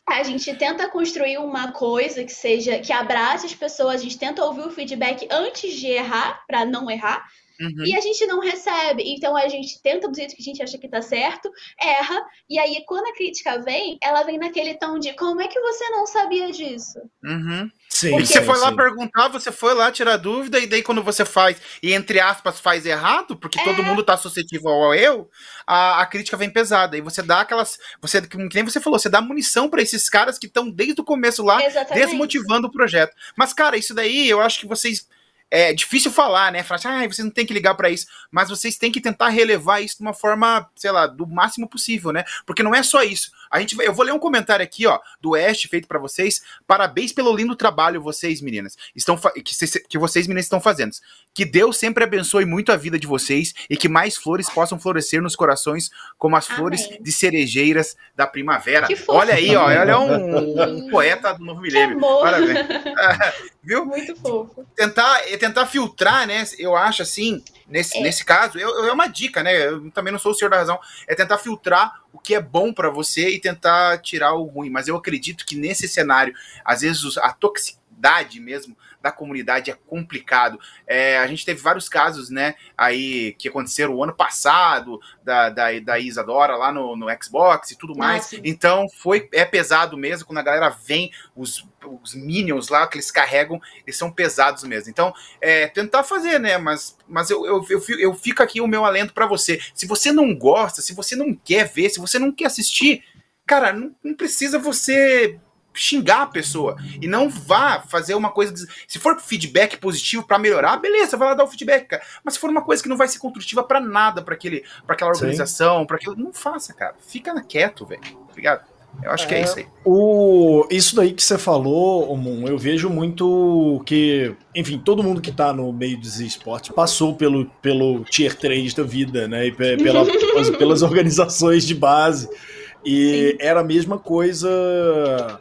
é. a gente tenta construir uma coisa que seja que abrace as pessoas, a gente tenta ouvir o feedback antes de errar, para não errar. Uhum. E a gente não recebe. Então a gente tenta do jeito que a gente acha que tá certo, erra. E aí, quando a crítica vem, ela vem naquele tom de como é que você não sabia disso? Uhum. Sim, Porque você foi sim. lá perguntar, você foi lá tirar dúvida, e daí quando você faz, e entre aspas, faz errado, porque é. todo mundo tá suscetível ao eu, a, a crítica vem pesada. E você dá aquelas. Você, que nem você falou, você dá munição para esses caras que estão desde o começo lá, Exatamente. desmotivando o projeto. Mas, cara, isso daí eu acho que vocês é difícil falar, né? Falar, ah, vocês não tem que ligar para isso, mas vocês têm que tentar relevar isso de uma forma, sei lá, do máximo possível, né? Porque não é só isso. A gente, eu vou ler um comentário aqui, ó, do West feito para vocês. Parabéns pelo lindo trabalho vocês, meninas, estão que, que vocês meninas estão fazendo. Que Deus sempre abençoe muito a vida de vocês e que mais flores possam florescer nos corações como as Amém. flores de cerejeiras da primavera. Olha aí, ó, olha um, um poeta do novo milênio. Parabéns. Viu? Muito fofo. Tentar, tentar filtrar, né? Eu acho assim, nesse, é. nesse caso, eu, é uma dica, né? Eu também não sou o senhor da razão. É tentar filtrar o que é bom para você e tentar tirar o ruim. Mas eu acredito que nesse cenário, às vezes a toxicidade mesmo da comunidade é complicado. É, a gente teve vários casos, né, aí que aconteceram o ano passado, da, da, da Isadora lá no, no Xbox e tudo mais. Nossa. Então foi é pesado mesmo quando a galera vem, os, os minions lá que eles carregam, eles são pesados mesmo. Então, é, tentar fazer, né? Mas, mas eu, eu, eu, eu fico aqui o meu alento para você. Se você não gosta, se você não quer ver, se você não quer assistir, cara, não, não precisa você xingar a pessoa e não vá fazer uma coisa. De... Se for feedback positivo para melhorar, beleza, vai lá dar o feedback, cara. Mas se for uma coisa que não vai ser construtiva para nada, para aquele, para aquela organização, para aquilo, não faça, cara. Fica quieto, velho. Obrigado. Eu acho é, que é isso aí. O, isso daí que você falou, Moon, eu vejo muito que, enfim, todo mundo que tá no meio dos esportes passou pelo, pelo tier 3 da vida, né? E pela, pelas, pelas organizações de base. E Sim. era a mesma coisa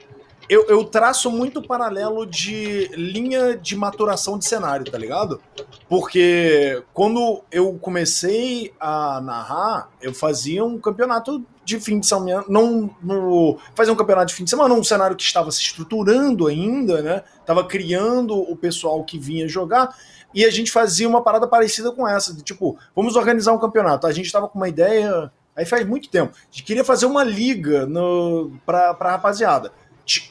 eu, eu traço muito paralelo de linha de maturação de cenário, tá ligado? Porque quando eu comecei a narrar, eu fazia um campeonato de fim de semana, não fazia um campeonato de fim de semana, um cenário que estava se estruturando ainda, né? Tava criando o pessoal que vinha jogar e a gente fazia uma parada parecida com essa, de tipo, vamos organizar um campeonato. A gente tava com uma ideia, aí faz muito tempo, gente queria fazer uma liga no, pra rapaziada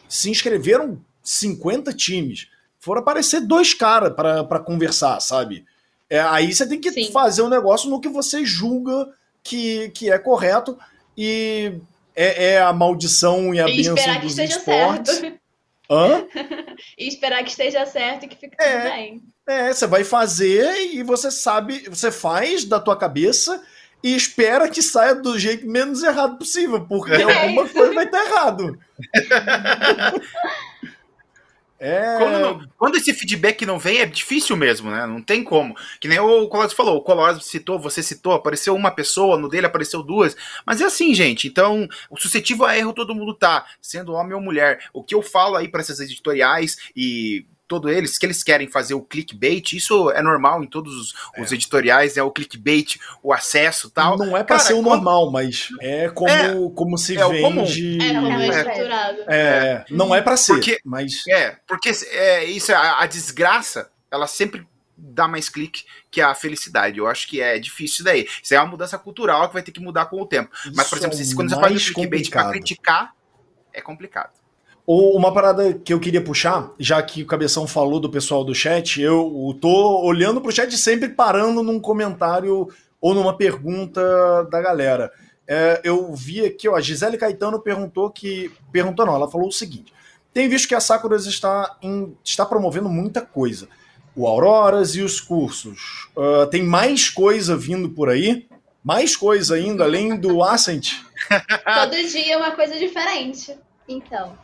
se inscreveram 50 times. Foram aparecer dois caras para conversar, sabe? É, aí você tem que Sim. fazer um negócio no que você julga que, que é correto e é, é a maldição e a e bênção esperar que esteja esportes. certo. Hã? e esperar que esteja certo e que fique é, tudo bem. É, você vai fazer e você sabe, você faz da tua cabeça e espera que saia do jeito menos errado possível, porque é alguma coisa vai estar errado. É... Quando, quando, esse feedback não vem, é difícil mesmo, né? Não tem como. Que nem o Colosio falou, o Colosio citou, você citou, apareceu uma pessoa, no dele apareceu duas. Mas é assim, gente. Então, o suscetível a erro todo mundo tá, sendo homem ou mulher. O que eu falo aí para essas editoriais e todos eles, que eles querem fazer o clickbait, isso é normal em todos os, é. os editoriais, é o clickbait, o acesso tal. Não é para ser o normal, mas é como, é, como se é vende. É, como é estruturado. É, não é para ser, porque, mas. É, porque é, isso, a, a desgraça, ela sempre dá mais clique que a felicidade. Eu acho que é difícil daí. Isso é uma mudança cultural que vai ter que mudar com o tempo. Mas, por exemplo, é quando você faz o clickbait pra criticar, é complicado. Uma parada que eu queria puxar, já que o Cabeção falou do pessoal do chat, eu tô olhando pro chat sempre parando num comentário ou numa pergunta da galera. É, eu vi aqui, ó, a Gisele Caetano perguntou que. Perguntou não, ela falou o seguinte: tem visto que a Sakuras está, em, está promovendo muita coisa. O Auroras e os cursos. Uh, tem mais coisa vindo por aí? Mais coisa ainda, além do Ascent? Todo dia é uma coisa diferente. Então,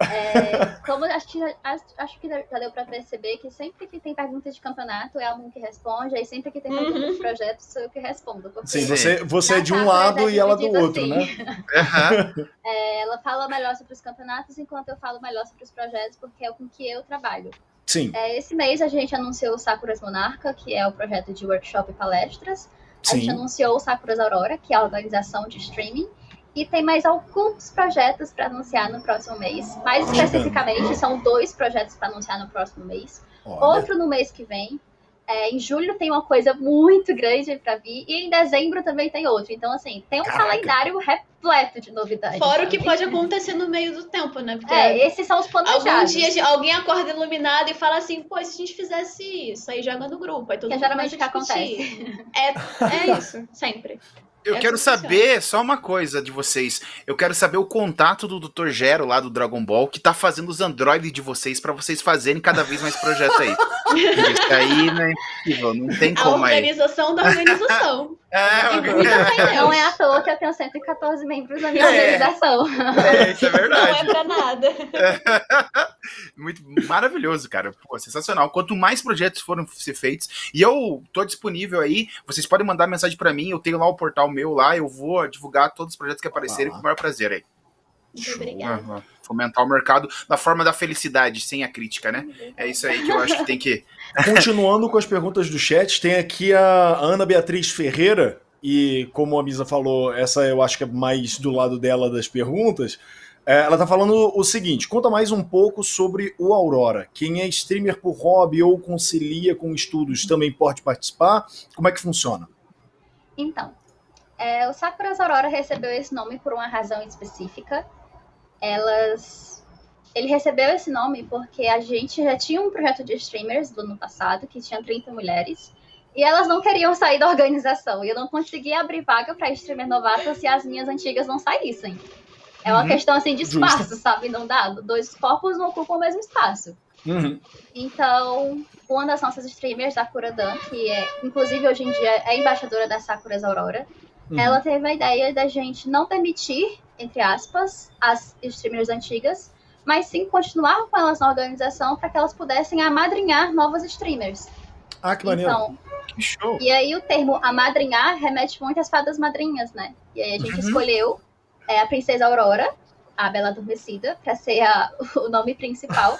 é, como acho que, acho, acho que já deu para perceber que sempre que tem perguntas de campeonato é alguém que responde, aí sempre que tem perguntas uhum. de projeto sou eu que respondo. Sim, você, você é de um lado e ela do outro, assim. né? é, ela fala melhor sobre os campeonatos enquanto eu falo melhor sobre os projetos, porque é com que eu trabalho. Sim. É, esse mês a gente anunciou o Sakuras Monarca, que é o projeto de workshop e palestras. A Sim. gente anunciou o Sakuras Aurora, que é a organização de streaming. E tem mais alguns projetos para anunciar no próximo mês. Mais especificamente, são dois projetos para anunciar no próximo mês. Olha. Outro no mês que vem. É, em julho tem uma coisa muito grande para vir. E em dezembro também tem outro. Então, assim, tem um Caraca. calendário repleto de novidades. Fora o que pode acontecer no meio do tempo, né? Porque é, esses são os planejados. Algum dia alguém acorda iluminado e fala assim, pô, se a gente fizesse isso, aí joga no grupo. Aí todo que mundo geralmente que acontece. É, é isso, sempre. Eu quero saber só uma coisa de vocês. Eu quero saber o contato do Dr. Gero lá do Dragon Ball, que tá fazendo os androides de vocês para vocês fazerem cada vez mais projetos aí. Isso aí não é impossível, não tem como aí. A organização da organização. É, não é à toa que eu tenho 114 membros na minha é. organização. É, isso é verdade. Não é pra nada. Muito maravilhoso, cara. Pô, sensacional. Quanto mais projetos foram ser feitos, e eu tô disponível aí, vocês podem mandar mensagem para mim, eu tenho lá o portal meu lá, eu vou divulgar todos os projetos que aparecerem ah. com o maior prazer aí. Muito obrigada. Fomentar o mercado da forma da felicidade, sem a crítica, né? É isso aí que eu acho que tem que. Continuando com as perguntas do chat, tem aqui a Ana Beatriz Ferreira, e como a Misa falou, essa eu acho que é mais do lado dela das perguntas. É, ela tá falando o seguinte: conta mais um pouco sobre o Aurora. Quem é streamer por hobby ou concilia com estudos também pode participar? Como é que funciona? Então, é, o Sakuras Aurora recebeu esse nome por uma razão específica. Elas. Ele recebeu esse nome porque a gente já tinha um projeto de streamers do ano passado, que tinha 30 mulheres, e elas não queriam sair da organização. E eu não conseguia abrir vaga para streamer novato se as minhas antigas não saíssem. É uma uhum. questão assim de espaço, Justo. sabe? Não dá. Dois corpos não ocupam o mesmo espaço. Uhum. Então, uma das nossas streamers da Kuradan, que é, inclusive hoje em dia é embaixadora da Sakuras Aurora, Uhum. Ela teve a ideia da gente não demitir, entre aspas, as streamers antigas, mas sim continuar com elas na organização para que elas pudessem amadrinhar novas streamers. Ah, que maneiro. Então, que show. E aí o termo amadrinhar remete muito às fadas madrinhas, né? E aí a gente uhum. escolheu é, a Princesa Aurora, a Bela Adormecida, para ser a, o nome principal.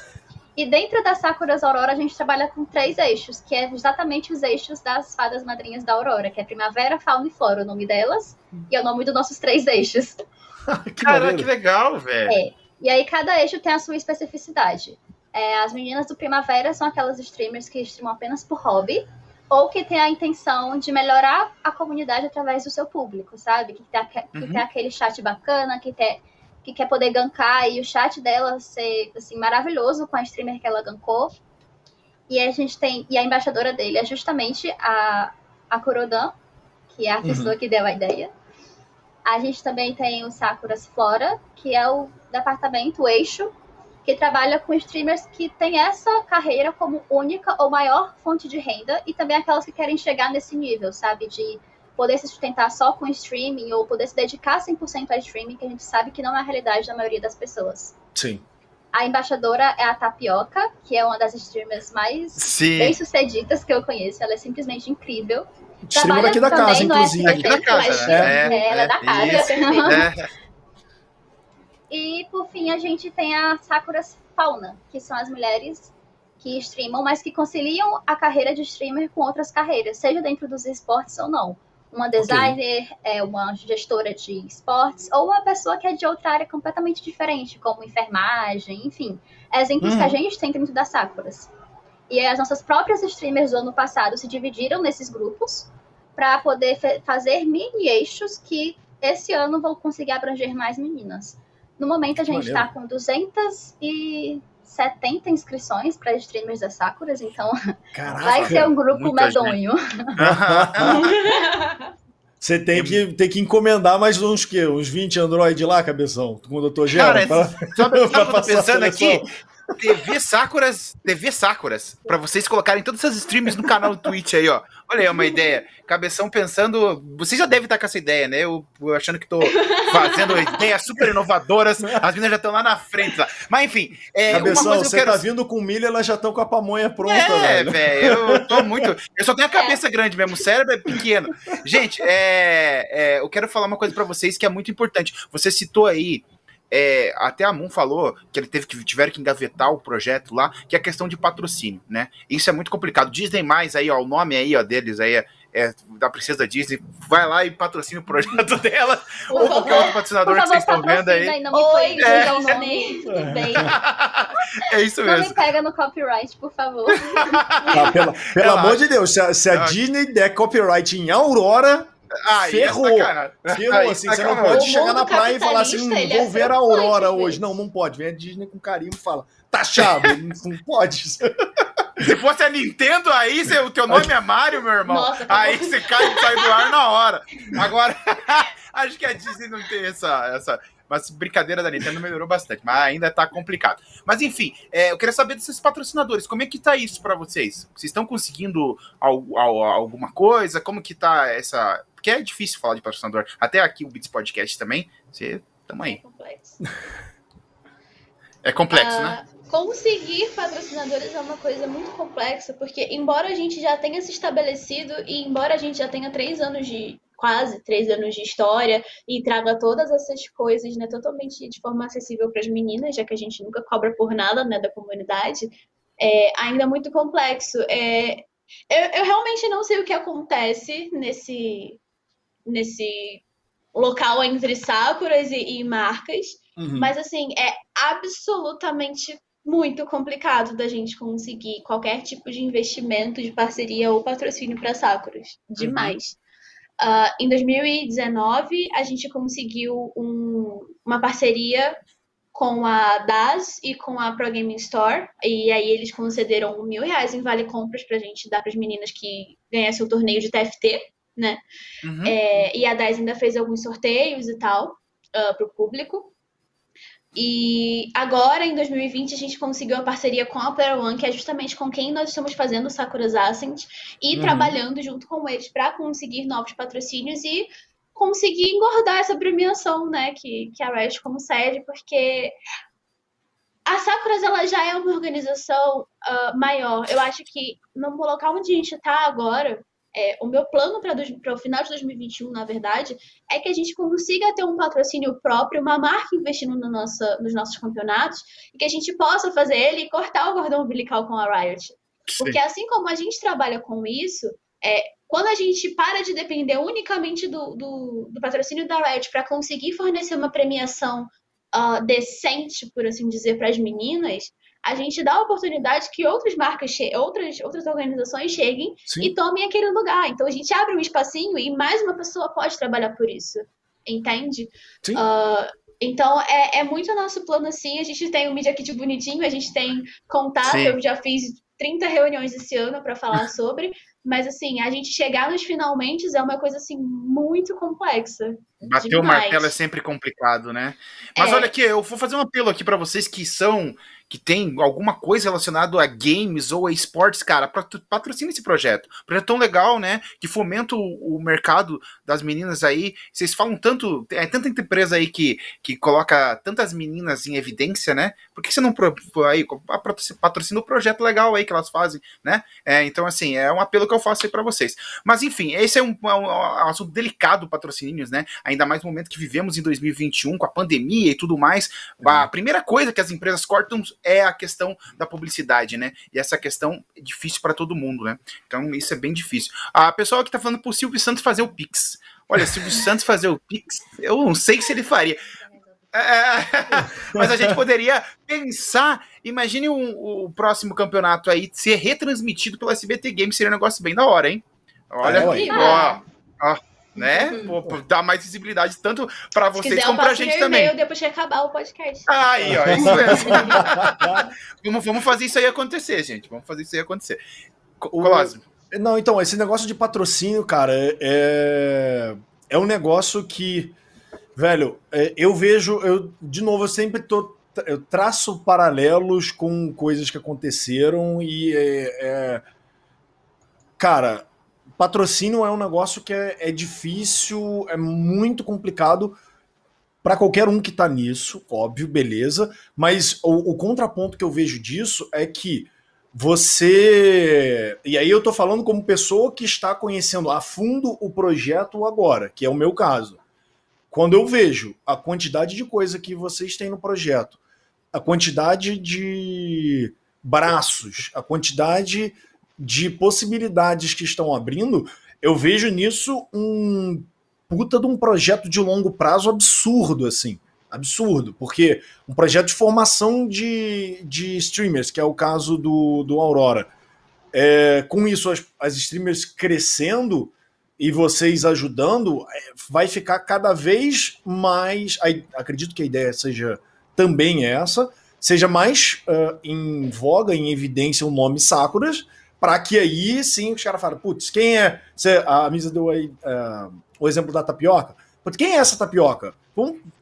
E dentro da Sakuras Aurora, a gente trabalha com três eixos, que é exatamente os eixos das fadas madrinhas da Aurora, que é Primavera, Fauna e Flora, o nome delas, e é o nome dos nossos três eixos. que Cara, que legal, velho. É. E aí cada eixo tem a sua especificidade. É, as meninas do Primavera são aquelas streamers que streamam apenas por hobby, ou que tem a intenção de melhorar a comunidade através do seu público, sabe? Que tem, que uhum. tem aquele chat bacana, que tem que quer poder gankar e o chat dela ser assim maravilhoso com a streamer que ela gankou. E a gente tem e a embaixadora dele é justamente a a Kurodan, que é a uhum. pessoa que deu a ideia. A gente também tem o Sakuras Flora, que é o departamento o eixo que trabalha com streamers que têm essa carreira como única ou maior fonte de renda e também aquelas que querem chegar nesse nível, sabe, de poder se sustentar só com streaming ou poder se dedicar 100% a streaming, que a gente sabe que não é a realidade da maioria das pessoas. Sim. A embaixadora é a Tapioca, que é uma das streamers mais bem-sucedidas que eu conheço. Ela é simplesmente incrível. Streamer aqui da casa, inclusive. Aqui da casa, né? É, é, ela é, da casa. É. E, por fim, a gente tem a Sakuras Fauna, que são as mulheres que streamam, mas que conciliam a carreira de streamer com outras carreiras, seja dentro dos esportes ou não uma designer, okay. é, uma gestora de esportes, ou uma pessoa que é de outra área completamente diferente, como enfermagem, enfim. Exemplos uhum. que a uhum. gente tem dentro das Sakuras. E as nossas próprias streamers do ano passado se dividiram nesses grupos para poder fazer mini eixos que esse ano vão conseguir abranger mais meninas. No momento a gente está com 270 inscrições para streamers da Sakuras, então Caraca, vai ser um grupo medonho. Você tem que, tem que encomendar mais uns que uns 20 Android lá, cabeção, com o Dr. Gero. Cara, pra, só, pra pensando aqui, TV Sakuras, TV Sakuras, para vocês colocarem todas essas streams no canal do Twitch aí, ó. Olha aí uma ideia. Cabeção pensando, você já deve estar com essa ideia, né? Eu, eu achando que tô fazendo ideias super inovadoras, as meninas já estão lá na frente lá. Mas enfim, é, Cabeção, você quero... tá vindo com milha, elas já estão com a pamonha pronta, É, velho, eu tô muito, eu só tenho a cabeça grande mesmo, o cérebro é pequeno. Gente, é, é eu quero falar uma coisa para vocês que é muito importante. Você citou aí é, até a Moon falou que ele teve que tiveram que engavetar o projeto lá, que é a questão de patrocínio, né? Isso é muito complicado. Disney mais aí, ó, o nome aí ó, deles aí é, é da princesa Disney, vai lá e patrocina o projeto dela ou qualquer outro patrocinador favor, que vocês estão vendo aí. Não me Oi, é. o nome, tudo bem? É isso mesmo. Não me pega no copyright, por favor. Ah, pela, pelo amor de Deus, se a, se a Disney der copyright em Aurora, Aí, ferrou. Ferrou, aí, assim, você não pode chegar na praia e falar assim, hum, vou é ver a Aurora hoje. Não, não pode. Vem a Disney com carinho e fala, taxado, não pode. Se fosse a Nintendo, aí você, o teu nome é Mario, meu irmão. Nossa, tá aí você cai, sai do ar na hora. Agora, acho que a Disney não tem essa, essa, mas brincadeira da Nintendo melhorou bastante, mas ainda tá complicado. Mas enfim, é, eu queria saber desses patrocinadores, como é que tá isso para vocês? Vocês estão conseguindo al, al, alguma coisa? Como que tá essa... Porque é difícil falar de patrocinador. Até aqui o Beats Podcast também, você... Tamo aí. É complexo. É complexo, uh, né? Conseguir patrocinadores é uma coisa muito complexa, porque embora a gente já tenha se estabelecido e embora a gente já tenha três anos de, quase três anos de história e traga todas essas coisas né, totalmente de forma acessível para as meninas, já que a gente nunca cobra por nada né, da comunidade, é ainda muito complexo. É, eu, eu realmente não sei o que acontece nesse, nesse local entre Sakuras e, e marcas, uhum. mas assim, é absolutamente muito complicado da gente conseguir qualquer tipo de investimento, de parceria ou patrocínio para Sakuras. Uhum. Demais. Uhum. Uh, em 2019, a gente conseguiu um, uma parceria com a DAS e com a Pro Gaming Store. E aí eles concederam mil reais em vale compras pra gente dar para as meninas que ganhassem o torneio de TFT, né? Uhum. É, e a DAS ainda fez alguns sorteios e tal uh, ah, para o público. E agora, em 2020, a gente conseguiu a parceria com a Player One, que é justamente com quem nós estamos fazendo o Sakura's Ascent, e uhum. trabalhando junto com eles para conseguir novos patrocínios e conseguir engordar essa premiação, né, que, que a Riot concede, porque a Sakuras ela já é uma organização uh, maior. Eu acho que no local onde a gente está agora, é, o meu plano para o final de 2021, na verdade, é que a gente consiga ter um patrocínio próprio, uma marca investindo no nossa, nos nossos campeonatos, e que a gente possa fazer ele e cortar o cordão umbilical com a Riot. Porque assim como a gente trabalha com isso, é, quando a gente para de depender unicamente do, do, do patrocínio da Riot para conseguir fornecer uma premiação uh, decente, por assim dizer, para as meninas, a gente dá a oportunidade que outras marcas, outras, outras organizações cheguem Sim. e tomem aquele lugar. Então a gente abre um espacinho e mais uma pessoa pode trabalhar por isso. Entende? Sim. Uh, então é, é muito nosso plano assim. A gente tem o Media Kit bonitinho, a gente tem contato. Sim. Eu já fiz 30 reuniões esse ano para falar sobre. Mas assim, a gente chegar nos finalmente é uma coisa assim muito complexa. Bater o martelo é sempre complicado, né? Mas é. olha aqui, eu vou fazer um apelo aqui para vocês que são que tem alguma coisa relacionada a games ou a esportes, cara, patrocina esse projeto. projeto tão legal, né? Que fomenta o, o, mercado das meninas aí. Vocês falam tanto. É tanta empresa aí que, que coloca tantas meninas em evidência, né? Por que você não aí, patrocina o projeto legal aí que elas fazem, né? É, então, assim, é um apelo que eu faço aí para vocês. Mas, enfim, esse é um, um, um assunto delicado, patrocínios, né? Ainda mais no momento que vivemos em 2021, com a pandemia e tudo mais. A primeira coisa que as empresas cortam é a questão da publicidade, né? E essa questão é difícil para todo mundo, né? Então isso é bem difícil. A pessoa que tá falando pro Silvio Santos fazer o Pix. Olha, Silvio Santos fazer o Pix, eu não sei se ele faria. É, é. mas a gente poderia pensar. Imagine um, o próximo campeonato aí ser retransmitido pelo SBT Games, seria um negócio bem da hora, hein? Olha, é, ó, ó, né? Uhum. Pô, dá mais visibilidade tanto para vocês quiser, como pra gente também. depois que acabar o podcast. Aí, ó, é isso mesmo. vamos, vamos fazer isso aí acontecer, gente. Vamos fazer isso aí acontecer. Colosio. Não, então, esse negócio de patrocínio, cara, é, é um negócio que, velho, é, eu vejo, eu, de novo, eu sempre tô, eu traço paralelos com coisas que aconteceram e, é, é, cara, patrocínio é um negócio que é, é difícil, é muito complicado para qualquer um que tá nisso, óbvio, beleza, mas o, o contraponto que eu vejo disso é que você. E aí eu estou falando como pessoa que está conhecendo a fundo o projeto agora, que é o meu caso. Quando eu vejo a quantidade de coisa que vocês têm no projeto, a quantidade de braços, a quantidade de possibilidades que estão abrindo, eu vejo nisso um puta de um projeto de longo prazo absurdo, assim absurdo, porque um projeto de formação de, de streamers, que é o caso do, do Aurora, é, com isso as, as streamers crescendo e vocês ajudando, é, vai ficar cada vez mais. Acredito que a ideia seja também essa, seja mais uh, em voga, em evidência o nome Sakuras, para que aí sim os caras falem, putz, quem é. Você, a Misa deu aí uh, o exemplo da tapioca. Putz, quem é essa tapioca?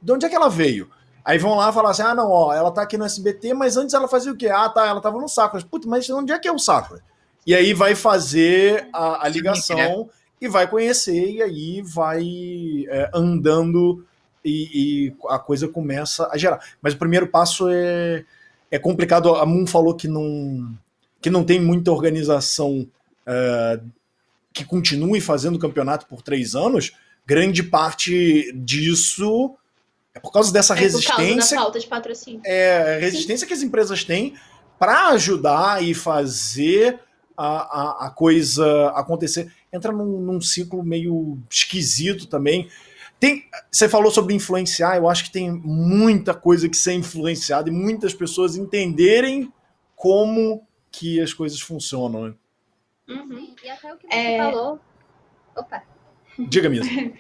de onde é que ela veio? Aí vão lá falar assim: ah, não, ó, ela tá aqui no SBT, mas antes ela fazia o quê? Ah, tá, ela tava no Sacra. Putz, mas onde é que é o Sacra? E aí vai fazer a, a ligação Sim, e vai conhecer, e aí vai é, andando e, e, a coisa começa a gerar. Mas o primeiro passo é, é complicado. A Moon falou que não, que não tem muita organização uh, que continue fazendo o campeonato por três anos grande parte disso é por causa dessa é resistência. Por causa da falta de patrocínio. É, resistência Sim. que as empresas têm para ajudar e fazer a, a, a, coisa acontecer. Entra num, num ciclo meio esquisito também. Tem, você falou sobre influenciar, eu acho que tem muita coisa que ser influenciada e muitas pessoas entenderem como que as coisas funcionam. Né? Uhum. E até o que você é... falou. Opa. Diga mesmo.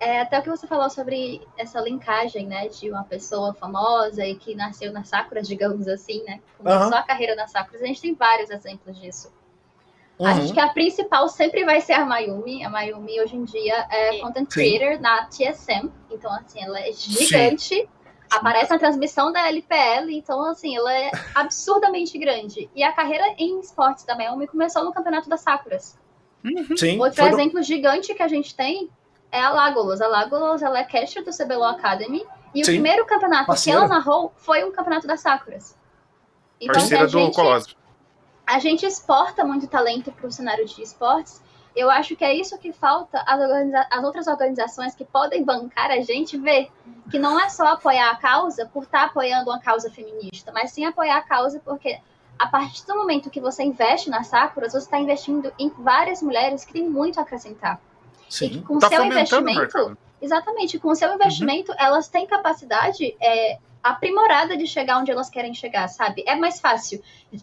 É, até o que você falou sobre essa linkagem, né, de uma pessoa famosa e que nasceu na Sakura, digamos assim, né, começou uhum. a carreira na Sakura, a gente tem vários exemplos disso. Uhum. Acho que a principal sempre vai ser a Mayumi. A Mayumi hoje em dia é content creator na TSM, então assim, ela é gigante. Sim. Aparece na transmissão da LPL, então assim, ela é absurdamente grande. E a carreira em esportes da Mayumi começou no campeonato das Sakuras. Uhum. Sim, Outro exemplo gigante que a gente tem é a Lágolas. A Lágolas ela é caster do CBLOL Academy. E Sim. o primeiro campeonato Parceira. que ela narrou foi um campeonato das Sakuras. Então, Parceira a gente, do A gente exporta muito talento para o cenário de esportes. Eu acho que é isso que falta as, as, outras organizações que podem bancar a gente ver que não é só apoiar a causa por estar tá apoiando uma causa feminista, mas sim apoiar a causa porque a partir do momento que você investe na Sakura, você está investindo em várias mulheres que têm muito a acrescentar. Sim. E com tá seu investimento, exatamente, com o seu investimento, uhum. elas têm capacidade é, aprimorada de chegar onde elas querem chegar, sabe? É mais fácil.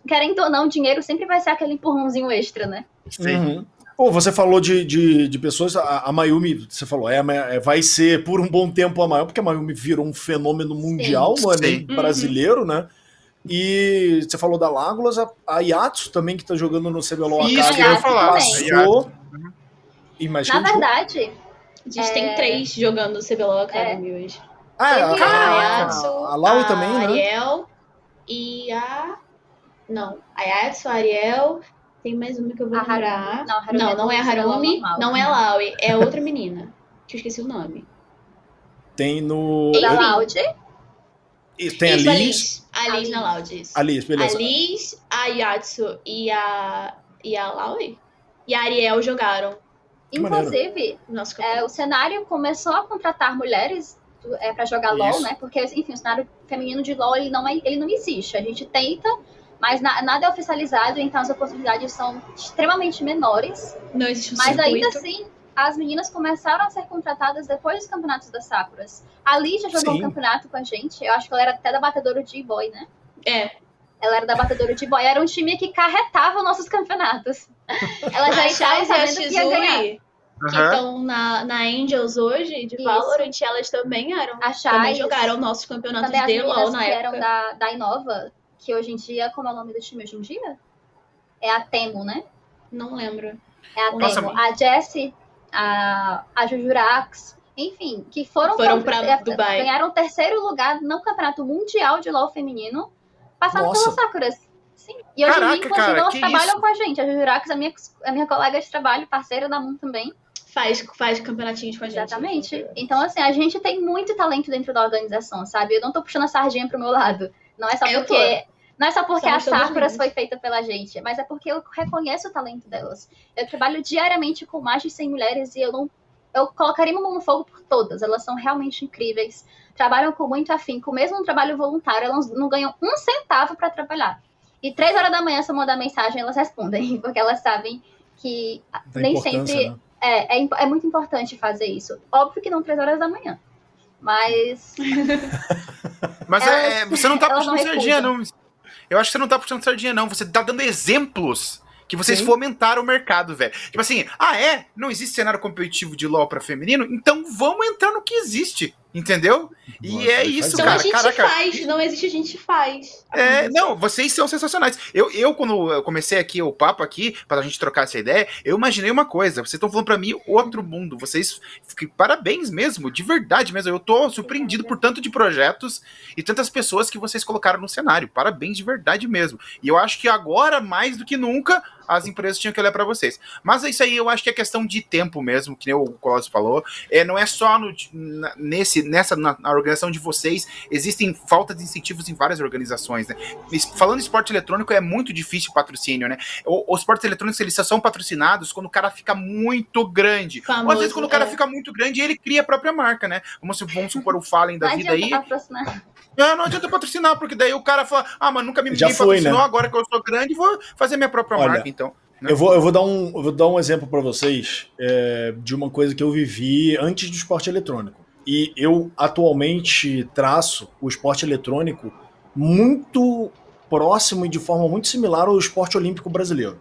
Querendo ou não, dinheiro sempre vai ser aquele empurrãozinho extra, né? Sim. Uhum. Pô, você falou de, de, de pessoas, a, a, Mayumi, você falou, é, é, vai ser por um bom tempo a maior, porque a Mayumi virou um fenômeno mundial, Sim. não é nem uhum. brasileiro, né? E você falou da Lágulas, a, a Yatsu também, que tá jogando no CBLOL Isso Academy. que eu ia falar. Passou. E mais Na verdade, a gente é... tem três jogando no CBLOL Academy é... hoje. Ah, é, a, a, Yatsu, a Laui também, né? A Ariel e a... Não, a Yatsu, a Ariel... Tem mais uma que eu vou a lembrar. Não, Harumi não, é não é a Harumi, não é a Laui, é outra menina. Que eu esqueci o nome. Tem no... Da Loud? Tem isso, a Liz. A Liz na Loud, isso. A Liz, beleza. A Liz, a Yatsu e a, e a Laui e a Ariel jogaram. Inclusive, é, o cenário começou a contratar mulheres é, para jogar Isso. LOL, né? Porque, enfim, o cenário feminino de LOL ele não, é, ele não existe. A gente tenta, mas na, nada é oficializado, então as oportunidades são extremamente menores. Não existe um Mas circuito. ainda assim, as meninas começaram a ser contratadas depois dos campeonatos das Sakuras. A Lígia jogou Sim. um campeonato com a gente, eu acho que ela era até da batedora de boy, né? É. Ela era da batedora de boy, era um time que carretava nossos campeonatos. Ela já estava sabendo que ia ganhar. Uhum. que estão na, na Angels hoje, de Isso. Valorant, elas também eram. A também jogaram nossos campeonatos de LoL na que época. eram da, da Inova, que hoje em dia, como é o nome do time hoje em dia? É a Temo, né? Não lembro. É a Nossa, Temo. A Jessie, a, a Jujurax, enfim, que foram, foram para Dubai. Ganharam o terceiro lugar no Campeonato Mundial de LoL Feminino, passaram pelas Sakuras. Sim. E hoje em dia, inclusive, cara, elas trabalham isso? com a gente. A Jujurax, a minha, a minha colega de trabalho, parceira da Moon também. Faz, faz campeonatinhos com a gente. Exatamente. Então, assim, a gente tem muito talento dentro da organização, sabe? Eu não tô puxando a sardinha pro meu lado. Não é só eu porque. Tô. Não é só porque Somos a Sakuras foi feita pela gente, mas é porque eu reconheço o talento delas. Eu trabalho diariamente com mais de 100 mulheres e eu não. Eu colocaria uma mão no fogo por todas. Elas são realmente incríveis. Trabalham com muito afinco. Mesmo no trabalho voluntário, elas não ganham um centavo para trabalhar. E três horas da manhã, se eu mandar mensagem, elas respondem, porque elas sabem que da nem sempre. Né? É, é, é muito importante fazer isso. Óbvio que não três horas da manhã. Mas. mas é, é, você não tá puxando sardinha, não. Eu acho que você não tá puxando sardinha, não. Você tá dando exemplos que vocês Sim. fomentaram o mercado, velho. Tipo assim, ah, é? Não existe cenário competitivo de LoL pra feminino? Então vamos entrar no que existe. Entendeu? E é isso, então, cara. a gente Caraca. faz, não existe, a gente faz. É, não, vocês são sensacionais. Eu, eu, quando eu comecei aqui o papo aqui, pra gente trocar essa ideia, eu imaginei uma coisa. Vocês estão falando para mim outro mundo. Vocês. Parabéns mesmo, de verdade mesmo. Eu tô surpreendido por tanto de projetos e tantas pessoas que vocês colocaram no cenário. Parabéns de verdade mesmo. E eu acho que agora, mais do que nunca, as empresas tinham que olhar para vocês. Mas isso aí eu acho que é questão de tempo mesmo, que nem o Colossus falou. É, não é só no, nesse nessa na, na, organização de vocês, existem falta de incentivos em várias organizações, né? Falando em esporte eletrônico, é muito difícil o patrocínio, né? O, os esportes eletrônicos, eles só são patrocinados quando o cara fica muito grande. Famoso, Ou às vezes quando é. o cara é. fica muito grande, ele cria a própria marca, né? Vamos, vamos supor o Fallen da vida aí. Patrocinar. Não, não adianta patrocinar, porque daí o cara fala, ah, mas nunca me Já foi, patrocinou, né? agora que eu sou grande, vou fazer minha própria Olha, marca, então. Eu, vou, eu, vou dar um, vou dar um exemplo para vocês é, de uma coisa que eu vivi antes do esporte eletrônico. E eu atualmente traço o esporte eletrônico muito próximo e de forma muito similar ao esporte olímpico brasileiro,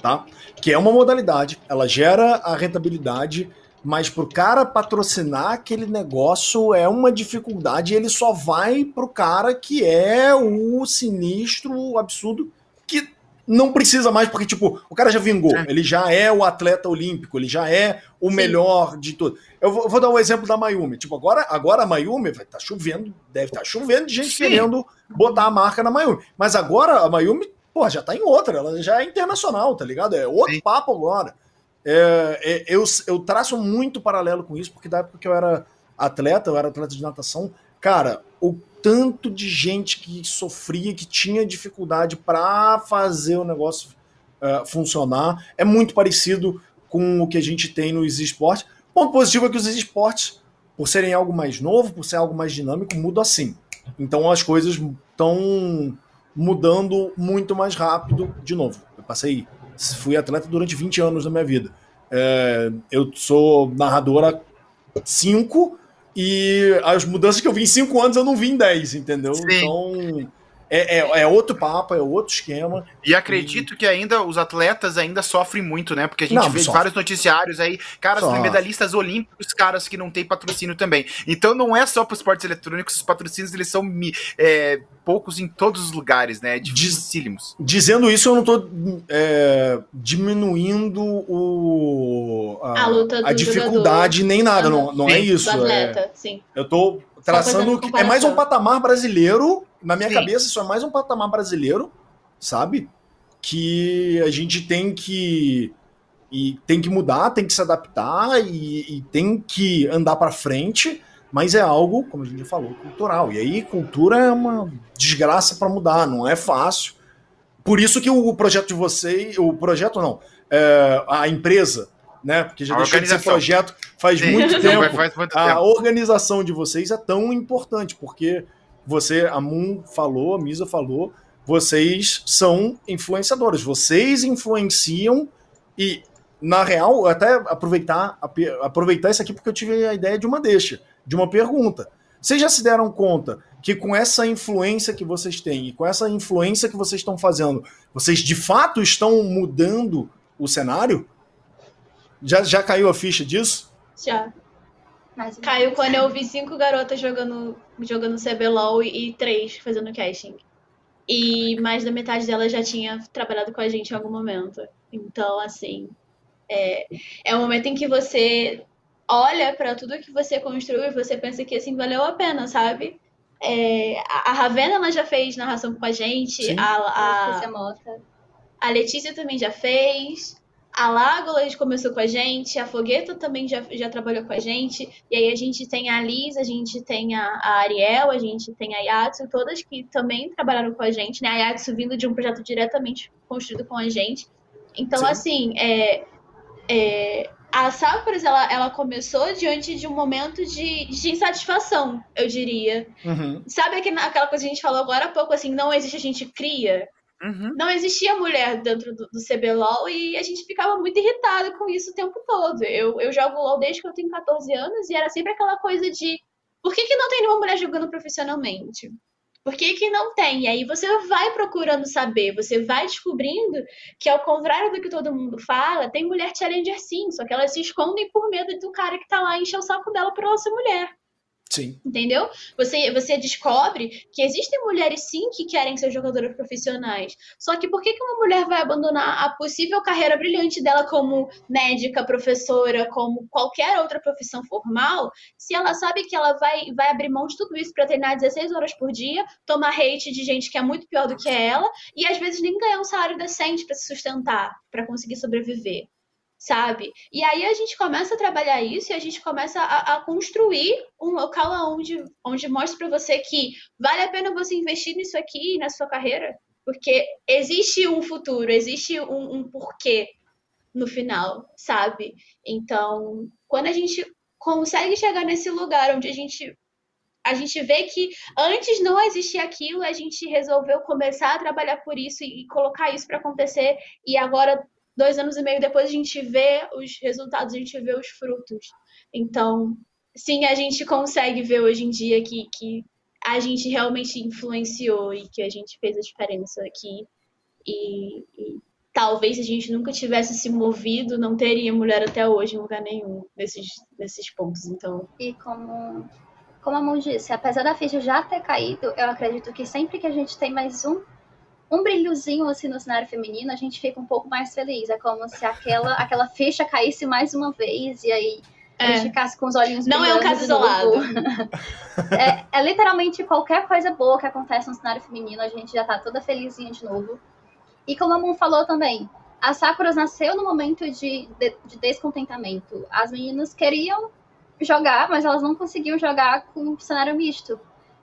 tá? Que é uma modalidade, ela gera a rentabilidade, mas pro cara patrocinar aquele negócio é uma dificuldade ele só vai pro cara que é o sinistro, o absurdo, que não precisa mais, porque, tipo, o cara já vingou. É. Ele já é o atleta olímpico, ele já é o Sim. melhor de tudo. Eu vou, vou, dar um exemplo da Mayumi. Tipo, agora, agora a Mayumi vai estar tá chovendo, deve estar tá chovendo de gente Sim. querendo botar a marca na Mayumi. Mas agora a Mayumi, pô, já tá em outra, ela já é internacional, tá ligado? É outro Sim. papo agora. É, é, eu, eu traço muito paralelo com isso, porque da época que eu era atleta, eu era atleta de natação, cara, o tanto de gente que sofria, que tinha dificuldade para fazer o negócio uh, funcionar. É muito parecido com o que a gente tem nos esportes. Ponto positivo é que os esportes, por serem algo mais novo, por ser algo mais dinâmico, mudam assim. Então as coisas estão mudando muito mais rápido. De novo, eu passei, fui atleta durante 20 anos da minha vida. É, eu sou narradora 5 e as mudanças que eu vi em cinco anos eu não vi em 10, entendeu? Sim. Então. É, é, é, outro papo, é outro esquema. E acredito e... que ainda os atletas ainda sofrem muito, né? Porque a gente não, vê sofre. vários noticiários aí, caras medalhistas olímpicos, caras que não têm patrocínio também. Então não é só para os esportes eletrônicos, os patrocínios eles são é, poucos em todos os lugares, né? Dificílimos. Dizendo isso, eu não estou é, diminuindo o, a, a, a dificuldade jogador. nem nada, não, não é isso. Atleta, é, sim. Eu estou traçando. É mais um patamar brasileiro na minha Sim. cabeça, isso é mais um patamar brasileiro, sabe? Que a gente tem que. E tem que mudar, tem que se adaptar e, e tem que andar para frente, mas é algo, como a gente já falou, cultural. E aí, cultura é uma desgraça para mudar, não é fácil. Por isso que o projeto de vocês, o projeto não, é, a empresa, né? Porque já a deixou de ser projeto faz Sim. muito tempo. Faz muito a tempo. organização de vocês é tão importante, porque você, a Moon falou, a Misa falou, vocês são influenciadores, vocês influenciam e na real, até aproveitar, aproveitar isso aqui porque eu tive a ideia de uma deixa, de uma pergunta. Vocês já se deram conta que com essa influência que vocês têm e com essa influência que vocês estão fazendo, vocês de fato estão mudando o cenário? Já, já caiu a ficha disso? Já. Caiu quando eu vi cinco garotas jogando, jogando CBLOL e, três fazendo casting. E mais da metade delas já tinha trabalhado com a gente em algum momento. Então, assim, é, é um momento em que você olha para tudo que você construiu e você pensa que assim valeu a pena, sabe? É, a Ravena ela já fez narração com a gente, a, a, a Letícia também já fez. A Lágolas começou com a gente, a Fogueta também já, já trabalhou com a gente, e aí a gente tem a Liz, a gente tem a, a Ariel, a gente tem a Yatsu, todas que também trabalharam com a gente, né? A Yatsu vindo de um projeto diretamente construído com a gente. Então, Sim. assim, é, é, a Sakuras, ela, ela começou diante de um momento de, de insatisfação, eu diria. Uhum. Sabe aquela coisa que a gente falou agora há pouco, assim, não existe, a gente cria? Uhum. Não existia mulher dentro do, do CBLOL e a gente ficava muito irritado com isso o tempo todo. Eu, eu jogo LOL desde que eu tenho 14 anos e era sempre aquela coisa de por que, que não tem nenhuma mulher jogando profissionalmente? Por que, que não tem? E aí você vai procurando saber, você vai descobrindo que, ao contrário do que todo mundo fala, tem mulher challenger sim, só que elas se escondem por medo do cara que tá lá encher o saco dela por ela ser mulher. Sim. Entendeu? Você, você descobre que existem mulheres sim que querem ser jogadoras profissionais. Só que por que, que uma mulher vai abandonar a possível carreira brilhante dela como médica, professora, como qualquer outra profissão formal, se ela sabe que ela vai, vai abrir mão de tudo isso para treinar 16 horas por dia, tomar hate de gente que é muito pior do que ela e às vezes nem ganhar um salário decente para se sustentar, para conseguir sobreviver? Sabe? E aí a gente começa a trabalhar isso e a gente começa a, a construir um local onde, onde mostra para você que vale a pena você investir nisso aqui na sua carreira, porque existe um futuro, existe um, um porquê no final, sabe? Então, quando a gente consegue chegar nesse lugar onde a gente a gente vê que antes não existia aquilo, a gente resolveu começar a trabalhar por isso e, colocar isso para acontecer e agora dois anos e meio depois a gente vê os resultados, a gente vê os frutos. Então, sim, a gente consegue ver hoje em dia que, que a gente realmente influenciou e que a gente fez a diferença aqui. E, e talvez se a gente nunca tivesse se movido, não teria mulher até hoje em lugar nenhum desses, desses pontos. Então. E como, como a Mon disse, apesar da ficha já ter caído, eu acredito que sempre que a gente tem mais um um brilhozinho assim no cenário feminino, a gente fica um pouco mais feliz. É como se aquela, aquela ficha caísse mais uma vez e aí a gente é. ficasse com os olhinhos Não é um caso isolado. é, é, literalmente qualquer coisa boa que acontece no cenário feminino, a gente já tá toda felizinha de novo. E como a Moon falou também, a Sakuras nasceu no momento de, de, de descontentamento. As meninas queriam jogar, mas elas não conseguiam jogar com o cenário misto.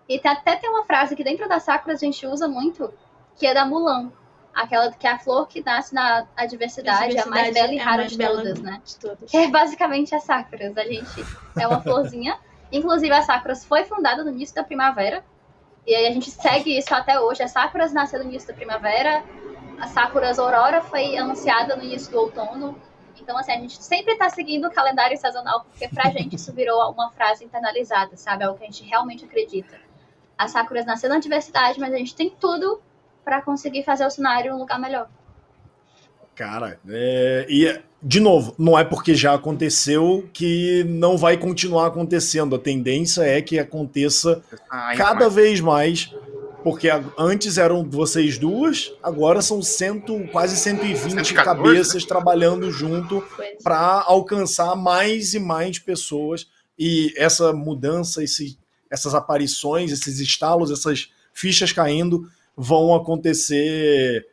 E tem, até tem uma frase que dentro da Sakura a gente usa muito, que é da Mulan. Aquela que é a flor que nasce na adversidade, a, a mais bela e é rara de todas, né? De todas. Que é basicamente a Sakuras. A gente é uma florzinha. Inclusive, a Sakuras foi fundada no início da primavera. E aí a gente segue isso até hoje. A Sakuras nasceu no início da primavera. A Sakuras Aurora foi anunciada no início do outono. Então, assim, a gente sempre está seguindo o calendário sazonal, porque pra gente isso virou uma frase internalizada, sabe? É o que a gente realmente acredita. A Sakuras nasceu na diversidade, mas a gente tem tudo para conseguir fazer o cenário um lugar melhor. Cara, é... e de novo, não é porque já aconteceu que não vai continuar acontecendo. A tendência é que aconteça Ai, cada mais. vez mais, porque antes eram vocês duas, agora são cento, quase 120 114, cabeças né? trabalhando junto para alcançar mais e mais pessoas. E essa mudança, esse, essas aparições, esses estalos, essas fichas caindo, vão acontecer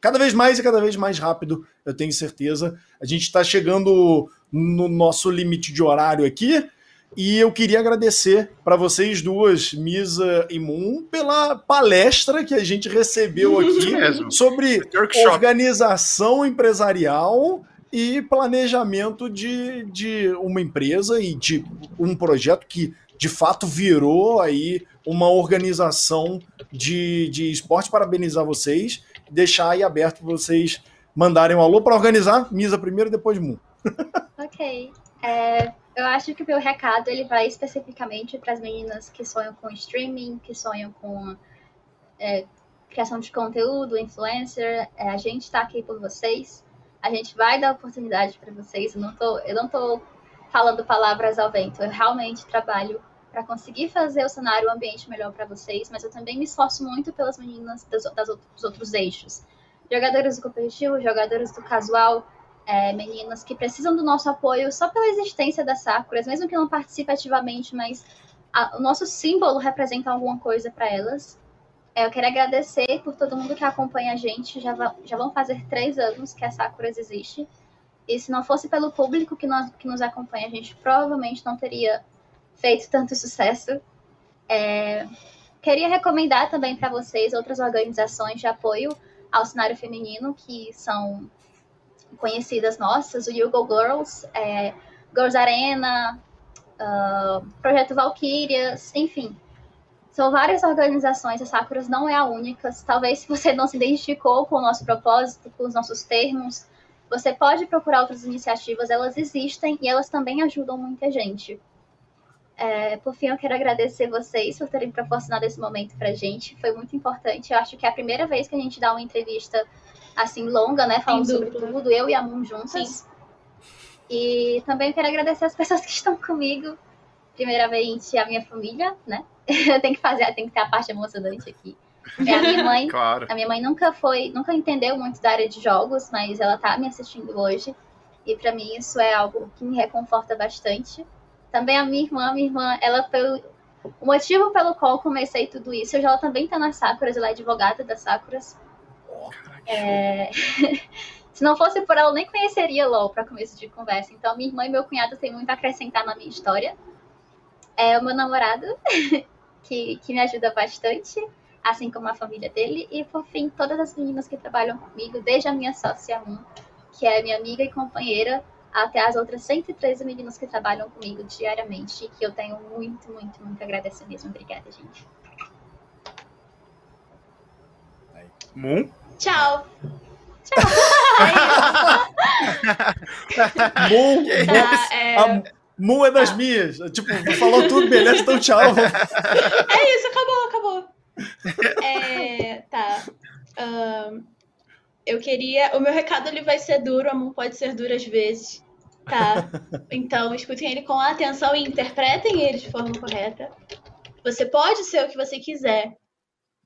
cada vez mais e cada vez mais rápido, eu tenho certeza. A gente está chegando no nosso limite de horário aqui. E eu queria agradecer para vocês duas, Misa e Moon, pela palestra que a gente recebeu aqui sobre organização empresarial e planejamento de, de uma empresa e de um projeto que de fato virou aí uma organização de, de esporte. Parabenizar vocês, deixar aí aberto para vocês mandarem um alô para organizar Misa primeiro depois Mu. ok. É, eu acho que o meu recado ele vai especificamente para as meninas que sonham com streaming, que sonham com é, criação de conteúdo, influencer. É, a gente está aqui por vocês. A gente vai dar oportunidade para vocês. Eu não tô, eu não tô falando palavras ao vento. Eu realmente trabalho para conseguir fazer o cenário, o ambiente melhor para vocês, mas eu também me esforço muito pelas meninas das, das dos outros eixos. Jogadores do competitivo, jogadores do casual, é, meninas que precisam do nosso apoio só pela existência das Sakuras, mesmo que não participem ativamente, mas a, o nosso símbolo representa alguma coisa para elas. É, eu quero agradecer por todo mundo que acompanha a gente. Já, já vão fazer três anos que a Sakuras existe. E se não fosse pelo público que, nós, que nos acompanha, a gente provavelmente não teria feito tanto sucesso. É, queria recomendar também para vocês outras organizações de apoio ao cenário feminino que são conhecidas nossas, o Yugo Girls, é, Girls Arena, uh, Projeto Valkyrias, enfim. São várias organizações, a Sakuras não é a única. Talvez se você não se identificou com o nosso propósito, com os nossos termos, você pode procurar outras iniciativas, elas existem e elas também ajudam muita gente. É, por fim, eu quero agradecer vocês por terem proporcionado esse momento pra gente. Foi muito importante. Eu acho que é a primeira vez que a gente dá uma entrevista assim longa, né? Falando sobre tudo, eu e a Moon juntas. Sim. E também quero agradecer as pessoas que estão comigo. Primeiramente, a minha família, né? Eu tenho que fazer, tem que ter a parte emocionante aqui. É a minha mãe. claro. A minha mãe nunca foi, nunca entendeu muito da área de jogos, mas ela tá me assistindo hoje. E para mim isso é algo que me reconforta bastante. Também a minha irmã, minha irmã, ela foi o motivo pelo qual comecei tudo isso. Hoje ela também tá na Sakuras, ela é advogada da Sakuras. É... Se não fosse por ela, eu nem conheceria LOL para começo de conversa. Então, minha irmã e meu cunhado têm muito a acrescentar na minha história. É o meu namorado, que, que me ajuda bastante, assim como a família dele. E, por fim, todas as meninas que trabalham comigo, desde a minha sócia Moon, que é minha amiga e companheira, até as outras 113 meninas que trabalham comigo diariamente, que eu tenho muito, muito, muito a agradecer mesmo. Obrigada, gente. Moon? Tchau. Tchau. Moon, tá, é... A Moon é das ah. minhas. Tipo, falou tudo, beleza, então tchau. É isso, acabou, acabou. É, tá. Um, eu queria. O meu recado ele vai ser duro, a Moon pode ser duro às vezes. Tá? Então, escutem ele com atenção e interpretem ele de forma correta. Você pode ser o que você quiser,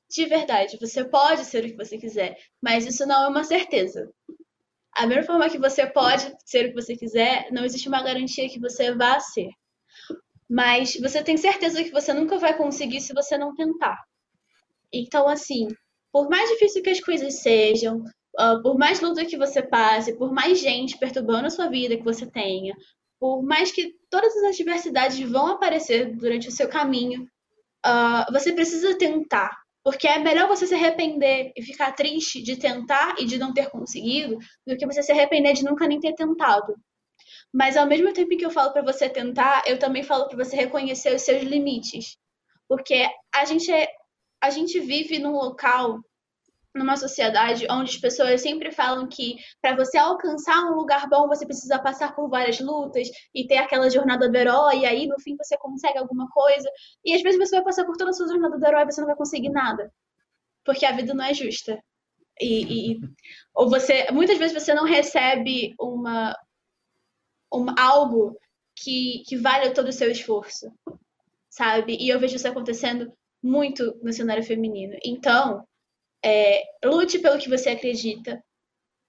de verdade, você pode ser o que você quiser, mas isso não é uma certeza. A mesma forma que você pode ser o que você quiser, não existe uma garantia que você vá ser. Mas você tem certeza que você nunca vai conseguir se você não tentar. Então, assim, por mais difícil que as coisas sejam, uh, por mais luta que você passe, por mais gente perturbando a sua vida que você tenha, por mais que todas as adversidades vão aparecer durante o seu caminho, uh, você precisa tentar. Porque é melhor você se arrepender e ficar triste de tentar e de não ter conseguido do que você se arrepender de nunca nem ter tentado. Mas ao mesmo tempo que eu falo para você tentar, eu também falo para você reconhecer os seus limites. Porque a gente é, a gente vive num local numa sociedade onde as pessoas sempre falam que para você alcançar um lugar bom você precisa passar por várias lutas e ter aquela jornada do herói, e aí no fim você consegue alguma coisa. E às vezes você vai passar por toda a sua jornada do herói e você não vai conseguir nada. Porque a vida não é justa. E, e ou você muitas vezes você não recebe uma, uma algo que, que vale todo o seu esforço, sabe? E eu vejo isso acontecendo muito no cenário feminino. Então, é, lute pelo que você acredita,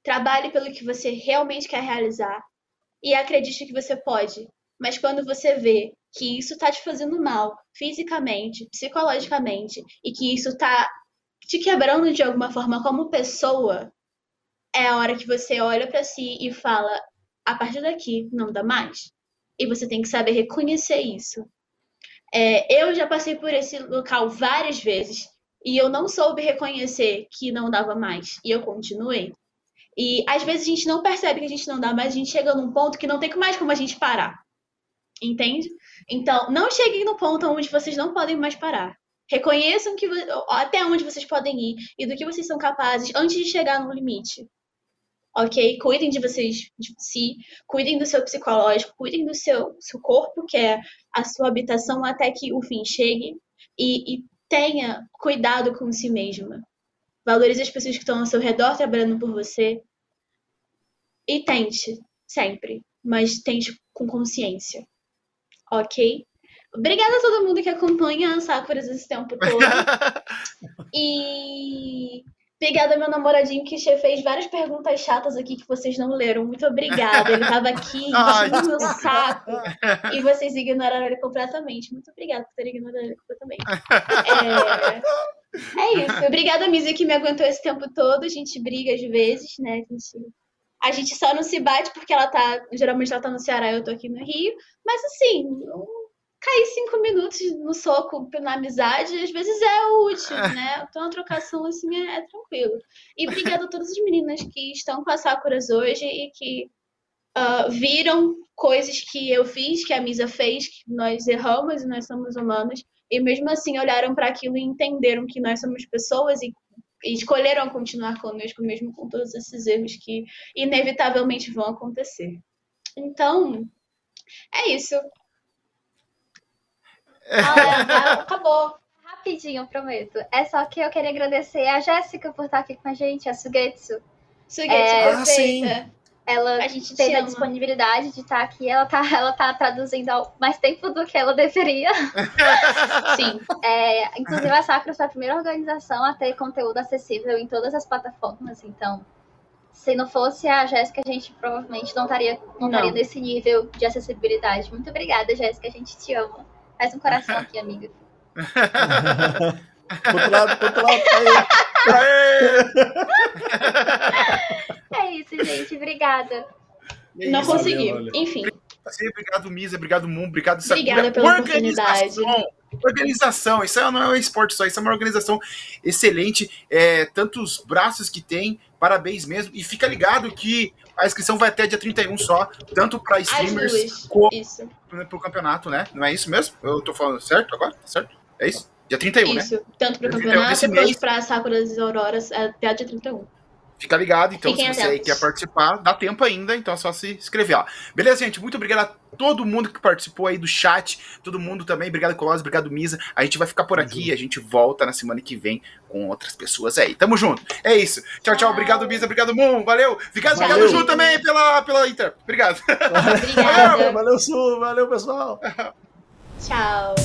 trabalhe pelo que você realmente quer realizar e acredite que você pode. Mas quando você vê que isso está te fazendo mal, fisicamente, psicologicamente, e que isso está te quebrando de alguma forma como pessoa, é a hora que você olha para si e fala: a partir daqui não dá mais. E você tem que saber reconhecer isso. É, eu já passei por esse local várias vezes e eu não soube reconhecer que não dava mais. E eu continuei. E às vezes a gente não percebe que a gente não dá mais, a gente chega num ponto que não tem mais como a gente parar. Entende? Então, não cheguem no ponto onde vocês não podem mais parar. Reconheçam que até onde vocês podem ir e do que vocês são capazes antes de chegar no limite. ok? Cuidem de vocês, de si, cuidem do seu psicológico, cuidem do seu, seu corpo, que é a sua habitação até que o fim chegue, e, e tenha cuidado com si mesma. Valorize as pessoas que estão ao seu redor trabalhando por você. E tente, sempre, mas tente com consciência, ok? Obrigada a todo mundo que acompanha a Sakura esse tempo todo. e Obrigada meu namoradinho que fez várias perguntas chatas aqui que vocês não leram. Muito obrigada. Ele estava aqui enchendo meu saco e vocês ignoraram ele completamente. Muito obrigada por ter ignorado ele completamente. É, é isso. Obrigada, Misa, que me aguentou esse tempo todo. A gente briga às vezes, né? A gente, a gente só não se bate porque ela tá. Geralmente ela tá no Ceará e eu tô aqui no Rio. Mas assim, cair cinco minutos no soco na amizade, às vezes é útil, né? Então a trocação assim é, é tranquilo. E obrigada a todas as meninas que estão com a Sakuras hoje e que uh, viram coisas que eu fiz, que a Misa fez, que nós erramos e nós somos humanos, e mesmo assim olharam para aquilo e entenderam que nós somos pessoas e, e escolheram continuar conosco, mesmo com todos esses erros que inevitavelmente vão acontecer. Então, é isso. Ah, acabou. Rapidinho, prometo. É só que eu queria agradecer a Jéssica por estar aqui com a gente, a Sugetsu. Sugetsu, é, ah, sim. Ela a gente teve a disponibilidade de estar aqui. Ela tá, ela tá traduzindo há mais tempo do que ela deveria. Sim. É, inclusive, a Sacra foi a primeira organização a ter conteúdo acessível em todas as plataformas. Então, se não fosse a Jéssica, a gente provavelmente não estaria, não, não. estaria nesse nível de acessibilidade. Muito obrigada, Jéssica. A gente te ama. Faz um coração aqui, amiga. outro lado, outro lado. é isso, gente. Obrigada. É Não consegui. Enfim. Obrigado, Misa. Obrigado, Moon. Obrigado, Sakura. Obrigada pela organização. oportunidade. Organização. Isso não é um esporte só. Isso é uma organização excelente. É, tantos braços que tem. Parabéns mesmo. E fica ligado que a inscrição vai até dia 31 só, tanto para streamers como para o campeonato, né? Não é isso mesmo? Eu tô falando certo agora? Certo? É isso? Dia 31, isso. né? Isso, tanto para o campeonato quanto para Sakuras e Auroras até dia 31. Fica ligado, então, Fiquem se você atentos. quer participar, dá tempo ainda, então é só se inscrever lá. Beleza, gente? Muito obrigado a todo mundo que participou aí do chat, todo mundo também. Obrigado, Colossus, obrigado, Misa. A gente vai ficar por aqui, a gente volta na semana que vem com outras pessoas aí. Tamo junto. É isso. Tchau, tchau. Obrigado, Misa. Obrigado, Moon. Valeu. Obrigado, valeu. obrigado, Ju, também pela, pela Inter. Obrigado. Obrigada. valeu, Su. Valeu, pessoal. Tchau.